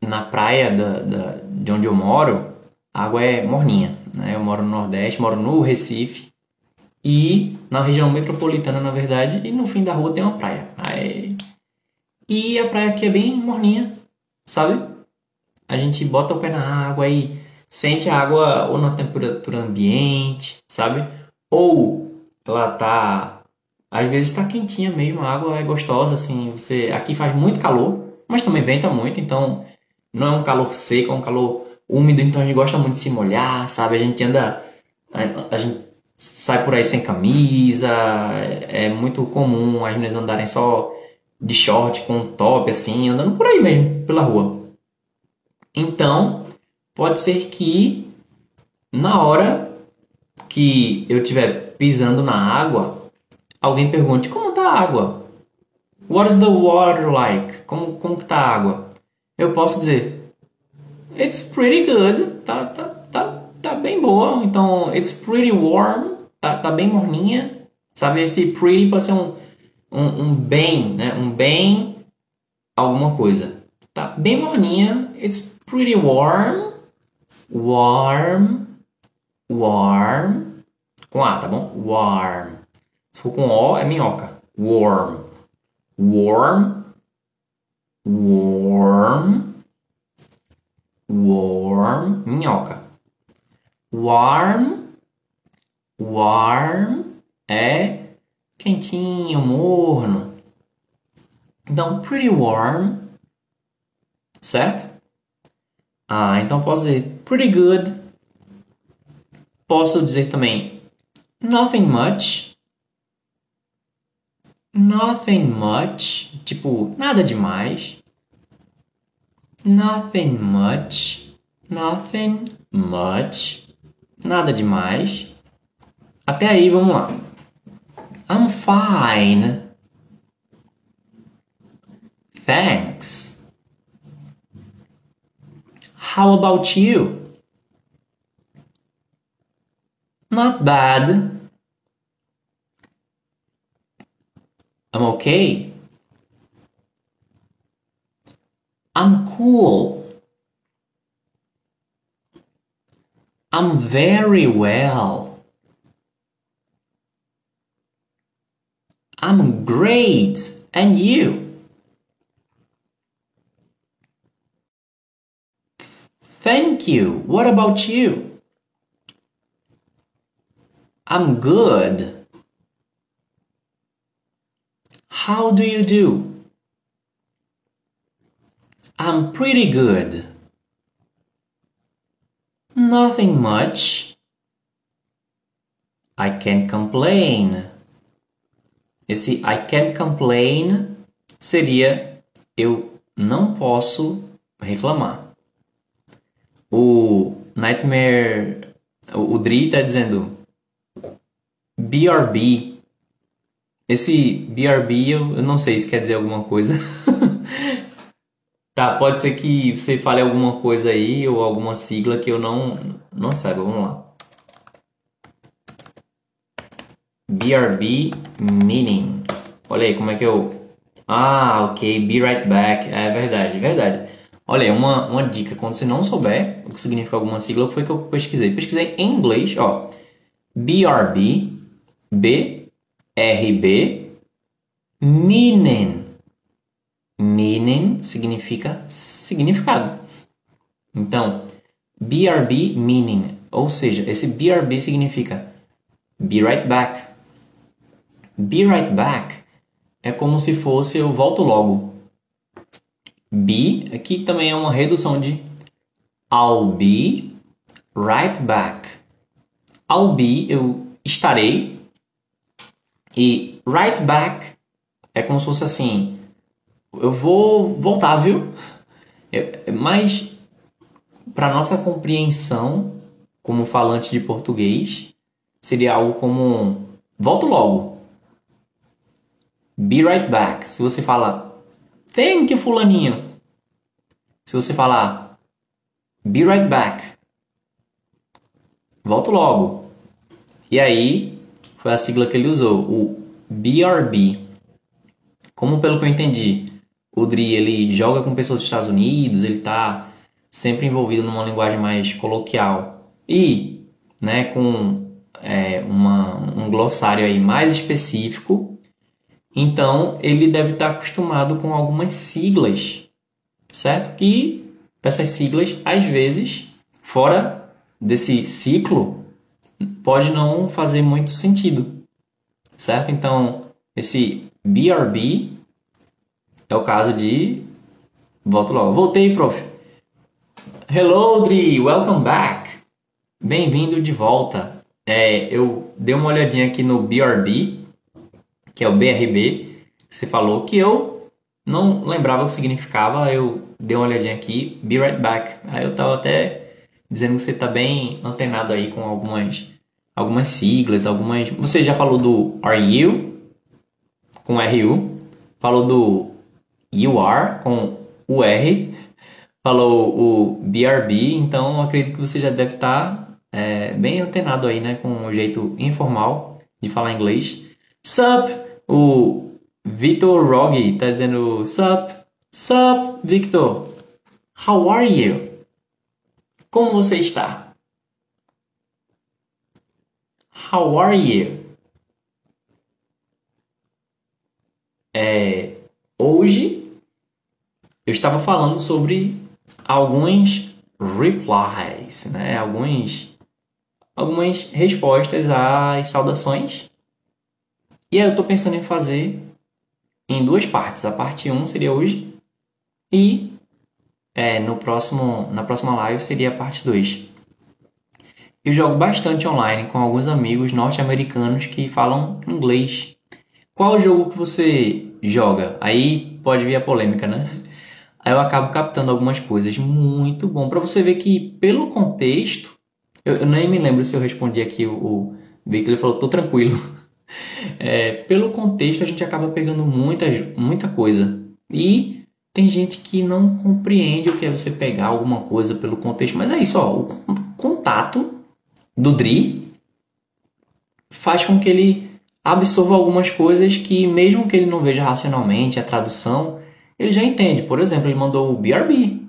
na praia da, da, de onde eu moro, a água é morninha. Né? Eu moro no Nordeste, moro no Recife e na região metropolitana, na verdade, e no fim da rua tem uma praia. Aí... E a praia aqui é bem morninha, sabe? A gente bota o pé na água e sente a água ou na temperatura ambiente, sabe? Ou ela tá às vezes está quentinha mesmo, a água é gostosa assim, você aqui faz muito calor, mas também venta muito, então não é um calor seco, é um calor úmido, então a gente gosta muito de se molhar, sabe? A gente anda a, a gente sai por aí sem camisa, é, é muito comum as meninas andarem só de short com top assim, andando por aí mesmo pela rua. Então, pode ser que na hora que eu estiver pisando na água, alguém pergunte como está a água? What is the water like? Como como está a água? Eu posso dizer It's pretty good. Tá, tá, tá, tá bem boa. Então, it's pretty warm. Tá, tá bem morninha. Sabe, esse pretty pode ser um, um, um bem, né? Um bem alguma coisa. Tá bem morninha. It's pretty warm. Warm. Warm. Com A, tá bom? Warm. Se for com O, é minhoca. Warm. Warm. Warm. Warm. Minhoca. Warm. Warm é quentinho, morno. Então, pretty warm certo? Ah, então posso dizer pretty good. Posso dizer também nothing much. Nothing much, tipo, nada demais. Nothing much. Nothing much. Nada demais. Até aí, vamos lá. I'm fine. Thanks. How about you? Not bad. I'm okay. I'm cool. I'm very well. I'm great. And you? Thank you. What about you? I'm good. How do you do? I'm pretty good. Nothing much. I can't complain. Esse I can't complain seria eu não posso reclamar. O Nightmare. O, Dri tá dizendo. BRB. Esse BRB eu, eu não sei se quer dizer alguma coisa. tá, pode ser que você fale alguma coisa aí ou alguma sigla que eu não, não saiba. Vamos lá. BRB meaning. Olha aí como é que eu. Ah, ok. Be right back. É verdade, verdade. Olha aí, uma, uma dica, quando você não souber o que significa alguma sigla, foi que eu pesquisei. Pesquisei em inglês, ó. BRB, B-R-B, meaning. Meaning significa significado. Então, BRB meaning, ou seja, esse BRB significa be right back. Be right back é como se fosse eu volto logo. Be, aqui também é uma redução de I'll be right back. I'll be, eu estarei. E right back é como se fosse assim, eu vou voltar, viu? É, mas para nossa compreensão como falante de português, seria algo como volto logo. Be right back. Se você fala Thank you, fulaninho. Se você falar Be right back. Volto logo. E aí, foi a sigla que ele usou, o BRB. Como pelo que eu entendi, o Dri ele joga com pessoas dos Estados Unidos, ele está sempre envolvido numa linguagem mais coloquial. E, né, com é, uma, um glossário aí mais específico, então, ele deve estar acostumado com algumas siglas, certo? Que essas siglas, às vezes, fora desse ciclo, pode não fazer muito sentido. certo? Então, esse BRB é o caso de. Volto logo. Voltei, prof. Hello, Dri, welcome back. Bem-vindo de volta. É, eu dei uma olhadinha aqui no BRB, que é o BRB, que você falou, que eu não lembrava o que significava. Eu dei uma olhadinha aqui, be right back. Aí eu tava até dizendo que você tá bem antenado aí com algumas, algumas siglas, algumas. Você já falou do are you com RU, falou do you are com UR falou o BRB, então acredito que você já deve estar tá, é, bem antenado aí, né, com o jeito informal de falar inglês. Sup, o Victor Rogge tá dizendo sup, sup, Victor, how are you? Como você está? How are you? É, hoje eu estava falando sobre alguns replies, né? Alguns, algumas respostas às saudações. E aí eu estou pensando em fazer em duas partes. A parte 1 seria hoje e é, no próximo, na próxima live seria a parte 2. Eu jogo bastante online com alguns amigos norte-americanos que falam inglês. Qual jogo que você joga? Aí pode vir a polêmica, né? Aí eu acabo captando algumas coisas. Muito bom. Para você ver que, pelo contexto, eu, eu, nem me lembro se eu respondi aqui o, o Victor, ele falou, tô tranquilo. É, pelo contexto, a gente acaba pegando muita, muita coisa. E tem gente que não compreende o que é você pegar alguma coisa pelo contexto. Mas é isso, ó. O contato do Dri faz com que ele absorva algumas coisas que, mesmo que ele não veja racionalmente a tradução, ele já entende. Por exemplo, ele mandou o BRB.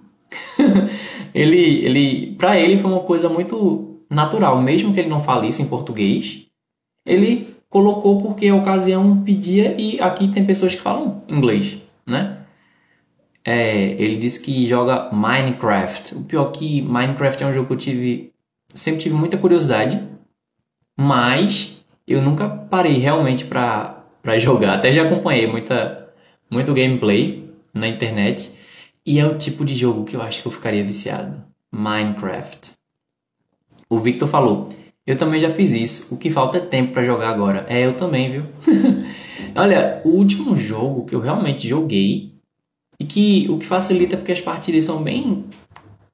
ele, ele, para ele foi uma coisa muito natural, mesmo que ele não fale isso em português. Ele colocou porque a ocasião pedia e aqui tem pessoas que falam inglês, né? É, ele disse que joga Minecraft. O pior que Minecraft é um jogo que eu tive sempre tive muita curiosidade, mas eu nunca parei realmente para para jogar. Até já acompanhei muita muito gameplay, na internet. E é o tipo de jogo que eu acho que eu ficaria viciado. Minecraft. O Victor falou: Eu também já fiz isso. O que falta é tempo para jogar agora. É, eu também, viu? Olha, o último jogo que eu realmente joguei e que o que facilita é porque as partidas são bem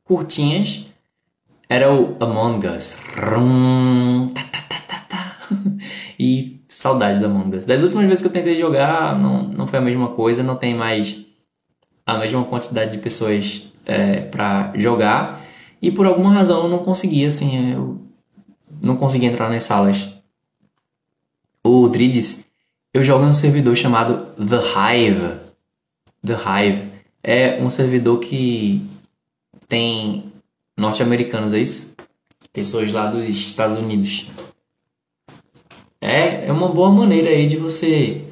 curtinhas era o Among Us. E saudade do Among Us. Das últimas vezes que eu tentei jogar, não, não foi a mesma coisa, não tem mais a mesma quantidade de pessoas é, para jogar e por alguma razão eu não conseguia, assim, eu não conseguia entrar nas salas. O Drides, eu jogo em um servidor chamado The Hive. The Hive é um servidor que tem norte-americanos, é isso? Pessoas lá dos Estados Unidos. É, é uma boa maneira aí de você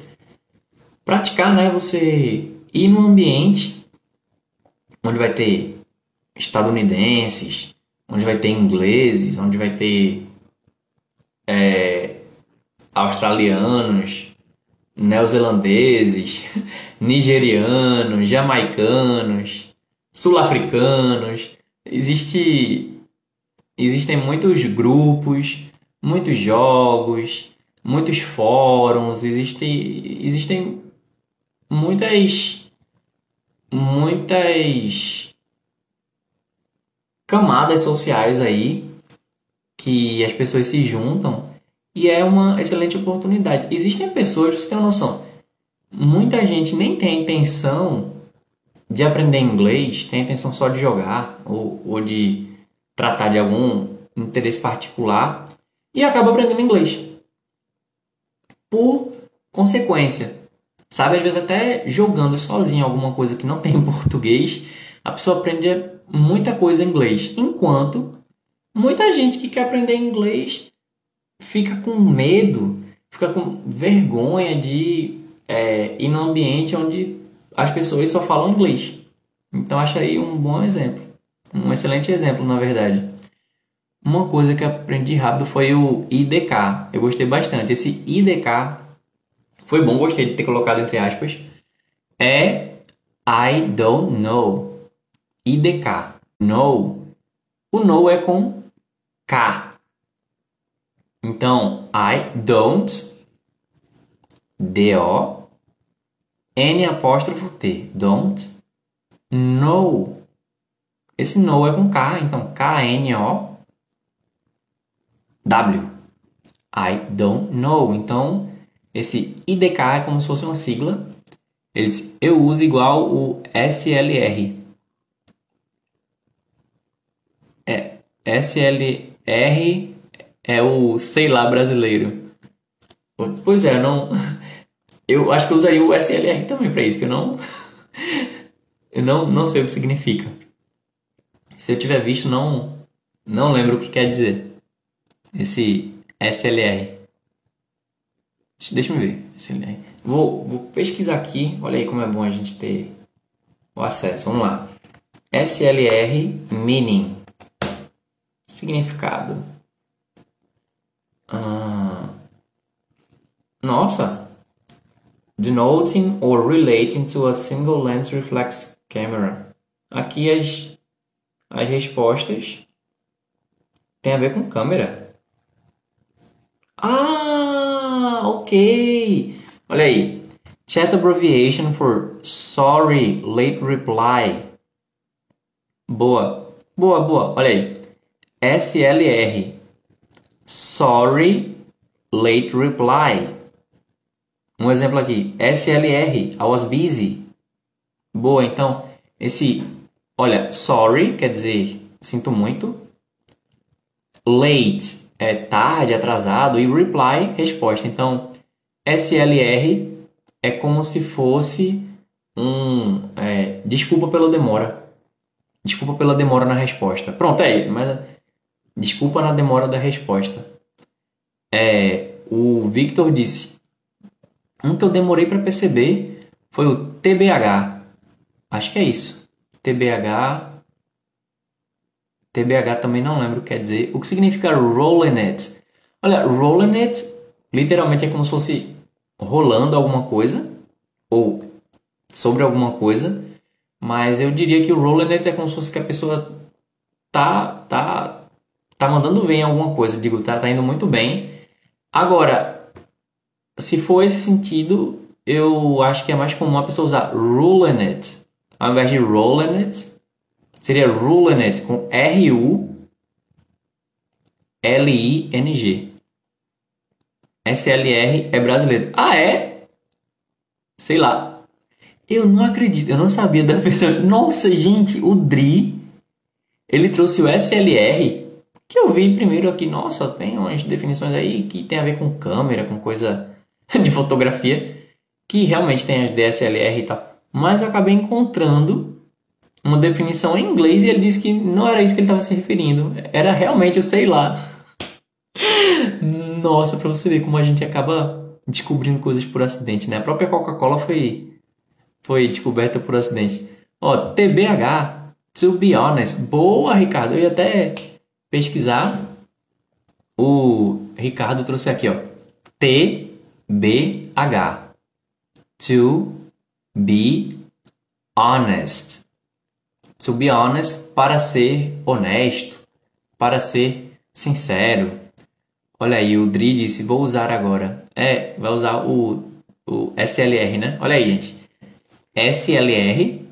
praticar, né? Você e num ambiente onde vai ter estadunidenses, onde vai ter ingleses, onde vai ter é, australianos, neozelandeses, nigerianos, jamaicanos, sul-africanos. Existe, existem muitos grupos, muitos jogos, muitos fóruns, existe, existem muitas muitas camadas sociais aí que as pessoas se juntam e é uma excelente oportunidade. Existem pessoas, você tem uma noção, muita gente nem tem a intenção de aprender inglês, tem a intenção só de jogar ou, ou de tratar de algum interesse particular e acaba aprendendo inglês. Por consequência, Sabe, às vezes até jogando sozinho alguma coisa que não tem em português, a pessoa aprende muita coisa em inglês. Enquanto muita gente que quer aprender inglês fica com medo, fica com vergonha de é, ir num ambiente onde as pessoas só falam inglês. Então acho aí um bom exemplo. Um excelente exemplo, na verdade. Uma coisa que aprendi rápido foi o IDK. Eu gostei bastante. Esse IDK Foi bom, gostei de ter colocado entre aspas. É I don't know. IDK. No. O no é com K. Então, I don't. D-O. N apóstrofo T. Don't know. Esse no é com K, então K-N-O. W. I don't know. Então, esse IDK é como se fosse uma sigla. Eles, eu uso igual o SLR. É, SLR é o sei lá brasileiro. Pois é, não. Eu acho que eu usaria o SLR também para isso, que eu não. Eu não, não sei o que significa. Se eu tiver visto, não, não lembro o que quer dizer. Esse SLR. Deixa eu ver. SLR. Vou, vou pesquisar aqui. Olha aí como é bom a gente ter o acesso. Vamos lá. SLR meaning. Significado. Ah, nossa! Denoting or relating to a single lens reflex camera. Aqui as, as respostas tem a ver com câmera. Ah, ok. Olha aí. Chat abbreviation for sorry late reply. Boa. Boa, boa. Olha aí. SLR. Sorry late reply. Um exemplo aqui. SLR. I was busy. Boa, então esse olha, sorry quer dizer sinto muito. Late é tarde, atrasado e reply, resposta. Então, SLR é como se fosse um é, desculpa pela demora. Desculpa pela demora na resposta. Pronto, é mas desculpa na demora da resposta. É, o Victor disse: um que eu demorei para perceber foi o TBH. Acho que é isso. TBH TBH também não lembro o que quer dizer. O que significa rolling it? Olha, rolling it literalmente é como se fosse rolando alguma coisa ou sobre alguma coisa, mas eu diria que o rolling it é como se fosse que a pessoa tá tá tá mandando bem alguma coisa, digo, tá, tá indo muito bem. Agora, se for esse sentido, eu acho que é mais comum a pessoa usar rolling it ao invés de rolling it Seria Ruling It com R-U-L-I-N-G. SLR é brasileiro. Ah, é? Sei lá. Eu não acredito, eu não sabia da versão. Nossa, gente, o Dri, ele trouxe o SLR, que eu vi primeiro aqui. Nossa, tem umas definições aí que tem a ver com câmera, com coisa de fotografia, que realmente tem as DSLR e tal. Mas eu acabei encontrando uma definição em inglês e ele disse que não era isso que ele estava se referindo. Era realmente, eu sei lá. Nossa, para você ver como a gente acaba descobrindo coisas por acidente, né? A própria Coca-Cola foi, foi descoberta por acidente. Ó, TBH, to be honest. Boa, Ricardo. Eu ia até pesquisar. O Ricardo trouxe aqui, ó. TBH. To be honest to be honest, para ser honesto, para ser sincero. Olha aí, o Dri disse, vou usar agora. É, vai usar o, o SLR, né? Olha aí, gente. SLR,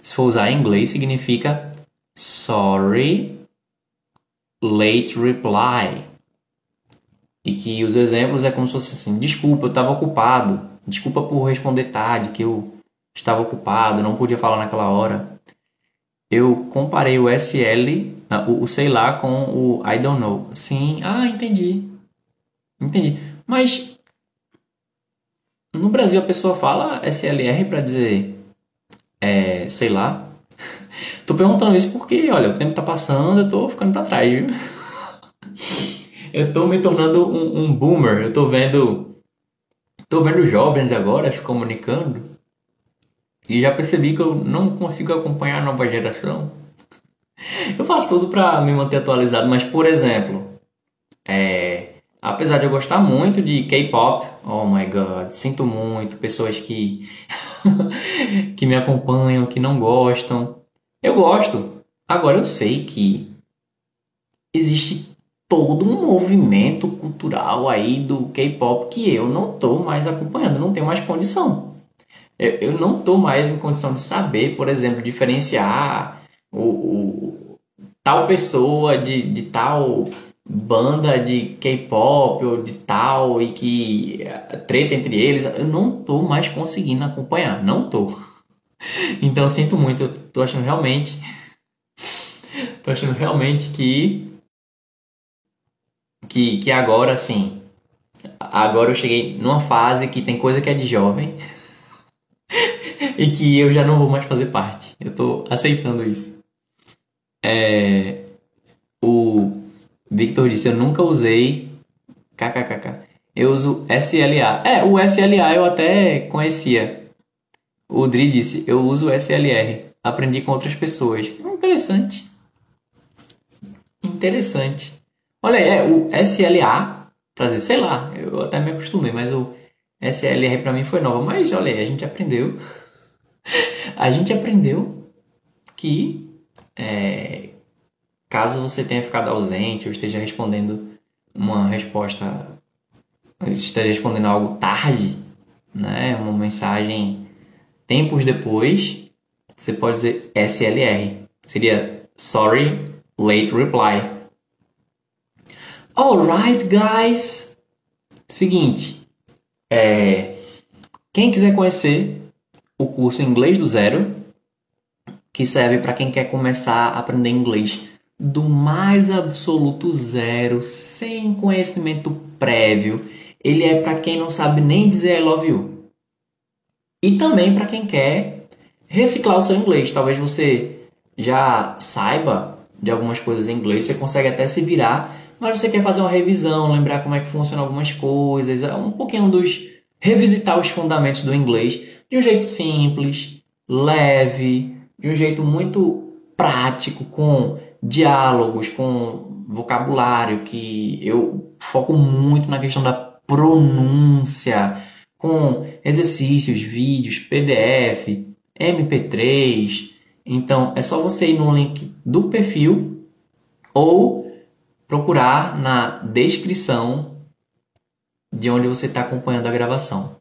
se for usar em inglês, significa sorry, late reply. E que os exemplos é como se fosse assim, desculpa, eu estava ocupado. Desculpa por responder tarde, que eu estava ocupado, não podia falar naquela hora. Eu comparei o SL, o, o sei lá, com o I don't know. Sim, ah, entendi. Entendi. Mas no Brasil a pessoa fala SLR para dizer é, sei lá. Tô perguntando isso porque, olha, o tempo tá passando, eu tô ficando para trás, viu? eu tô me tornando um, um boomer, eu tô vendo tô vendo jovens agora se comunicando e já percebi que eu não consigo acompanhar a nova geração. Eu faço tudo para me manter atualizado, mas por exemplo, é, Apesar de eu gostar muito de K-pop, oh my god, sinto muito pessoas que que me acompanham, que não gostam. Eu gosto. Agora eu sei que existe todo um movimento cultural aí do K-pop que eu não tô mais acompanhando, não tenho mais condição. Eu, eu não tô mais em condição de saber, por exemplo, diferenciar o, o tal pessoa de, de tal banda de K-pop ou de tal e que eh, treta entre eles, eu não tô mais conseguindo acompanhar, não tô. Então sinto muito, eu tô achando realmente tô achando realmente que que que agora assim, agora eu cheguei numa fase que tem coisa que é de jovem e que eu já não vou mais fazer parte. Eu tô aceitando isso. É o Victor disse: Eu nunca usei. KKKK. Eu uso SLA. É, o SLA eu até conhecia. O Dri disse: Eu uso SLR. Aprendi com outras pessoas. Interessante. Interessante. Olha, é o SLA. Prazer, sei lá, eu até me acostumei, mas o SLR para mim foi nova. Mas olha aí, a gente aprendeu. a gente aprendeu que é, Caso você tenha ficado ausente ou esteja respondendo uma resposta, esteja respondendo algo tarde, né, uma mensagem tempos depois, você pode dizer SLR. Seria Sorry, Late Reply. Alright, guys. Seguinte, é, quem quiser conhecer o curso Inglês do Zero, que serve para quem quer começar a aprender inglês do mais absoluto zero, sem conhecimento prévio. Ele é para quem não sabe nem dizer I love you. E também para quem quer reciclar o seu inglês. Talvez você já saiba de algumas coisas em inglês, você consegue até se virar, mas você quer fazer uma revisão, lembrar como é que funcionam algumas coisas, é um pouquinho dos revisitar os fundamentos do inglês de um jeito simples, leve, de um jeito muito prático, com diálogos, com vocabulário, que eu foco muito na questão da pronúncia, com exercícios, vídeos, PDF, MP3. Então é só você ir no link do perfil ou procurar na descrição de onde você está acompanhando a gravação.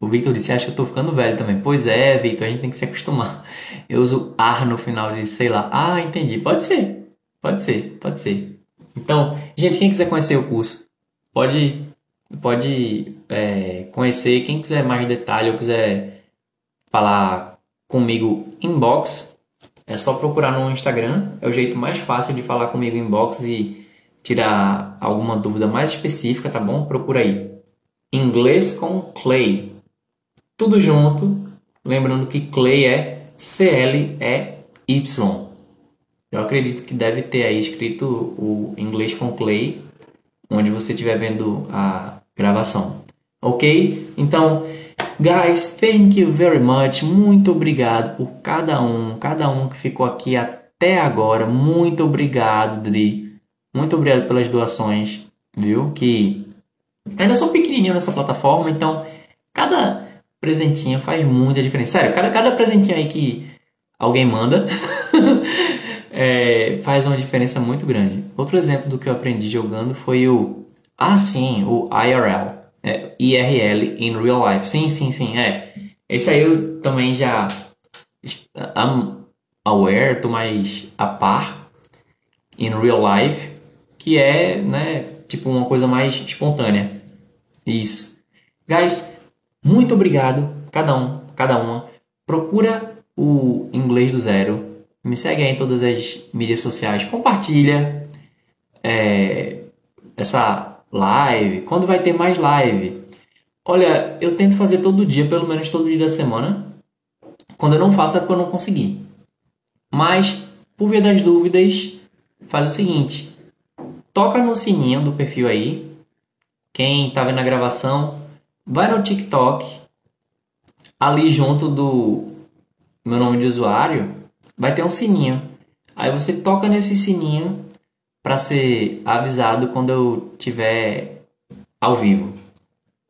O Victor disse: Acho que eu tô ficando velho também. Pois é, Victor, a gente tem que se acostumar. Eu uso ar no final de sei lá. Ah, entendi. Pode ser. Pode ser, pode ser. Então, gente, quem quiser conhecer o curso, pode, pode é, conhecer. Quem quiser mais detalhe ou quiser falar comigo inbox, é só procurar no Instagram. É o jeito mais fácil de falar comigo inbox e tirar alguma dúvida mais específica, tá bom? Procura aí. Inglês com Clay tudo junto, lembrando que Clay é C-L-E-Y. Eu acredito que deve ter aí escrito o inglês com Clay, onde você estiver vendo a gravação. Ok? Então, guys, thank you very much. Muito obrigado por cada um, cada um que ficou aqui até agora. Muito obrigado, Dri. Muito obrigado pelas doações, viu? Que ainda sou pequenininho nessa plataforma, então cada presentinho faz muita diferença. Sério, cada, cada presentinho aí que alguém manda é, faz uma diferença muito grande. Outro exemplo do que eu aprendi jogando foi o. Ah, sim, o IRL. É, IRL in real life. Sim, sim, sim. É. Esse aí eu também já. I'm aware, tô mais a par. In real life. Que é, né? Tipo uma coisa mais espontânea. Isso. Guys, muito obrigado, cada um, cada uma. Procura o Inglês do Zero. Me segue aí em todas as mídias sociais. Compartilha é, essa live. Quando vai ter mais live? Olha, eu tento fazer todo dia, pelo menos todo dia da semana. Quando eu não faço é porque eu não consegui. Mas, por via das dúvidas, faz o seguinte: toca no sininho do perfil aí. Quem está vendo a gravação, vai no TikTok, ali junto do meu nome de usuário, vai ter um sininho. Aí você toca nesse sininho para ser avisado quando eu tiver ao vivo.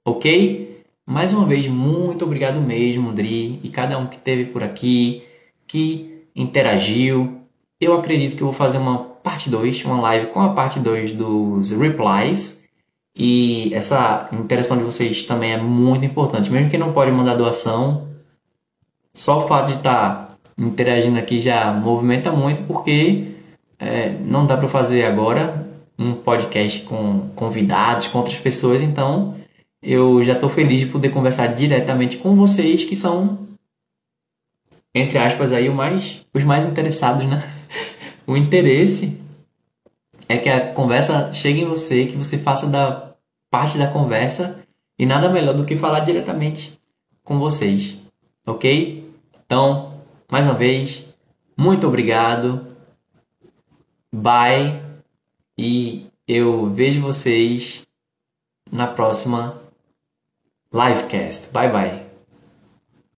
Ok? Mais uma vez, muito obrigado mesmo, Dri, e cada um que esteve por aqui, que interagiu. Eu acredito que eu vou fazer uma parte 2, uma live com a parte 2 dos replies. E essa interação de vocês também é muito importante. Mesmo que não pode mandar doação, só o fato de estar tá interagindo aqui já movimenta muito, porque é, não dá para fazer agora um podcast com convidados, com outras pessoas, então eu já estou feliz de poder conversar diretamente com vocês que são entre aspas aí o mais, os mais interessados, né? O interesse é que a conversa chegue em você, que você faça da parte da conversa e nada melhor do que falar diretamente com vocês, ok? Então, mais uma vez, muito obrigado. Bye e eu vejo vocês na próxima livecast. Bye bye.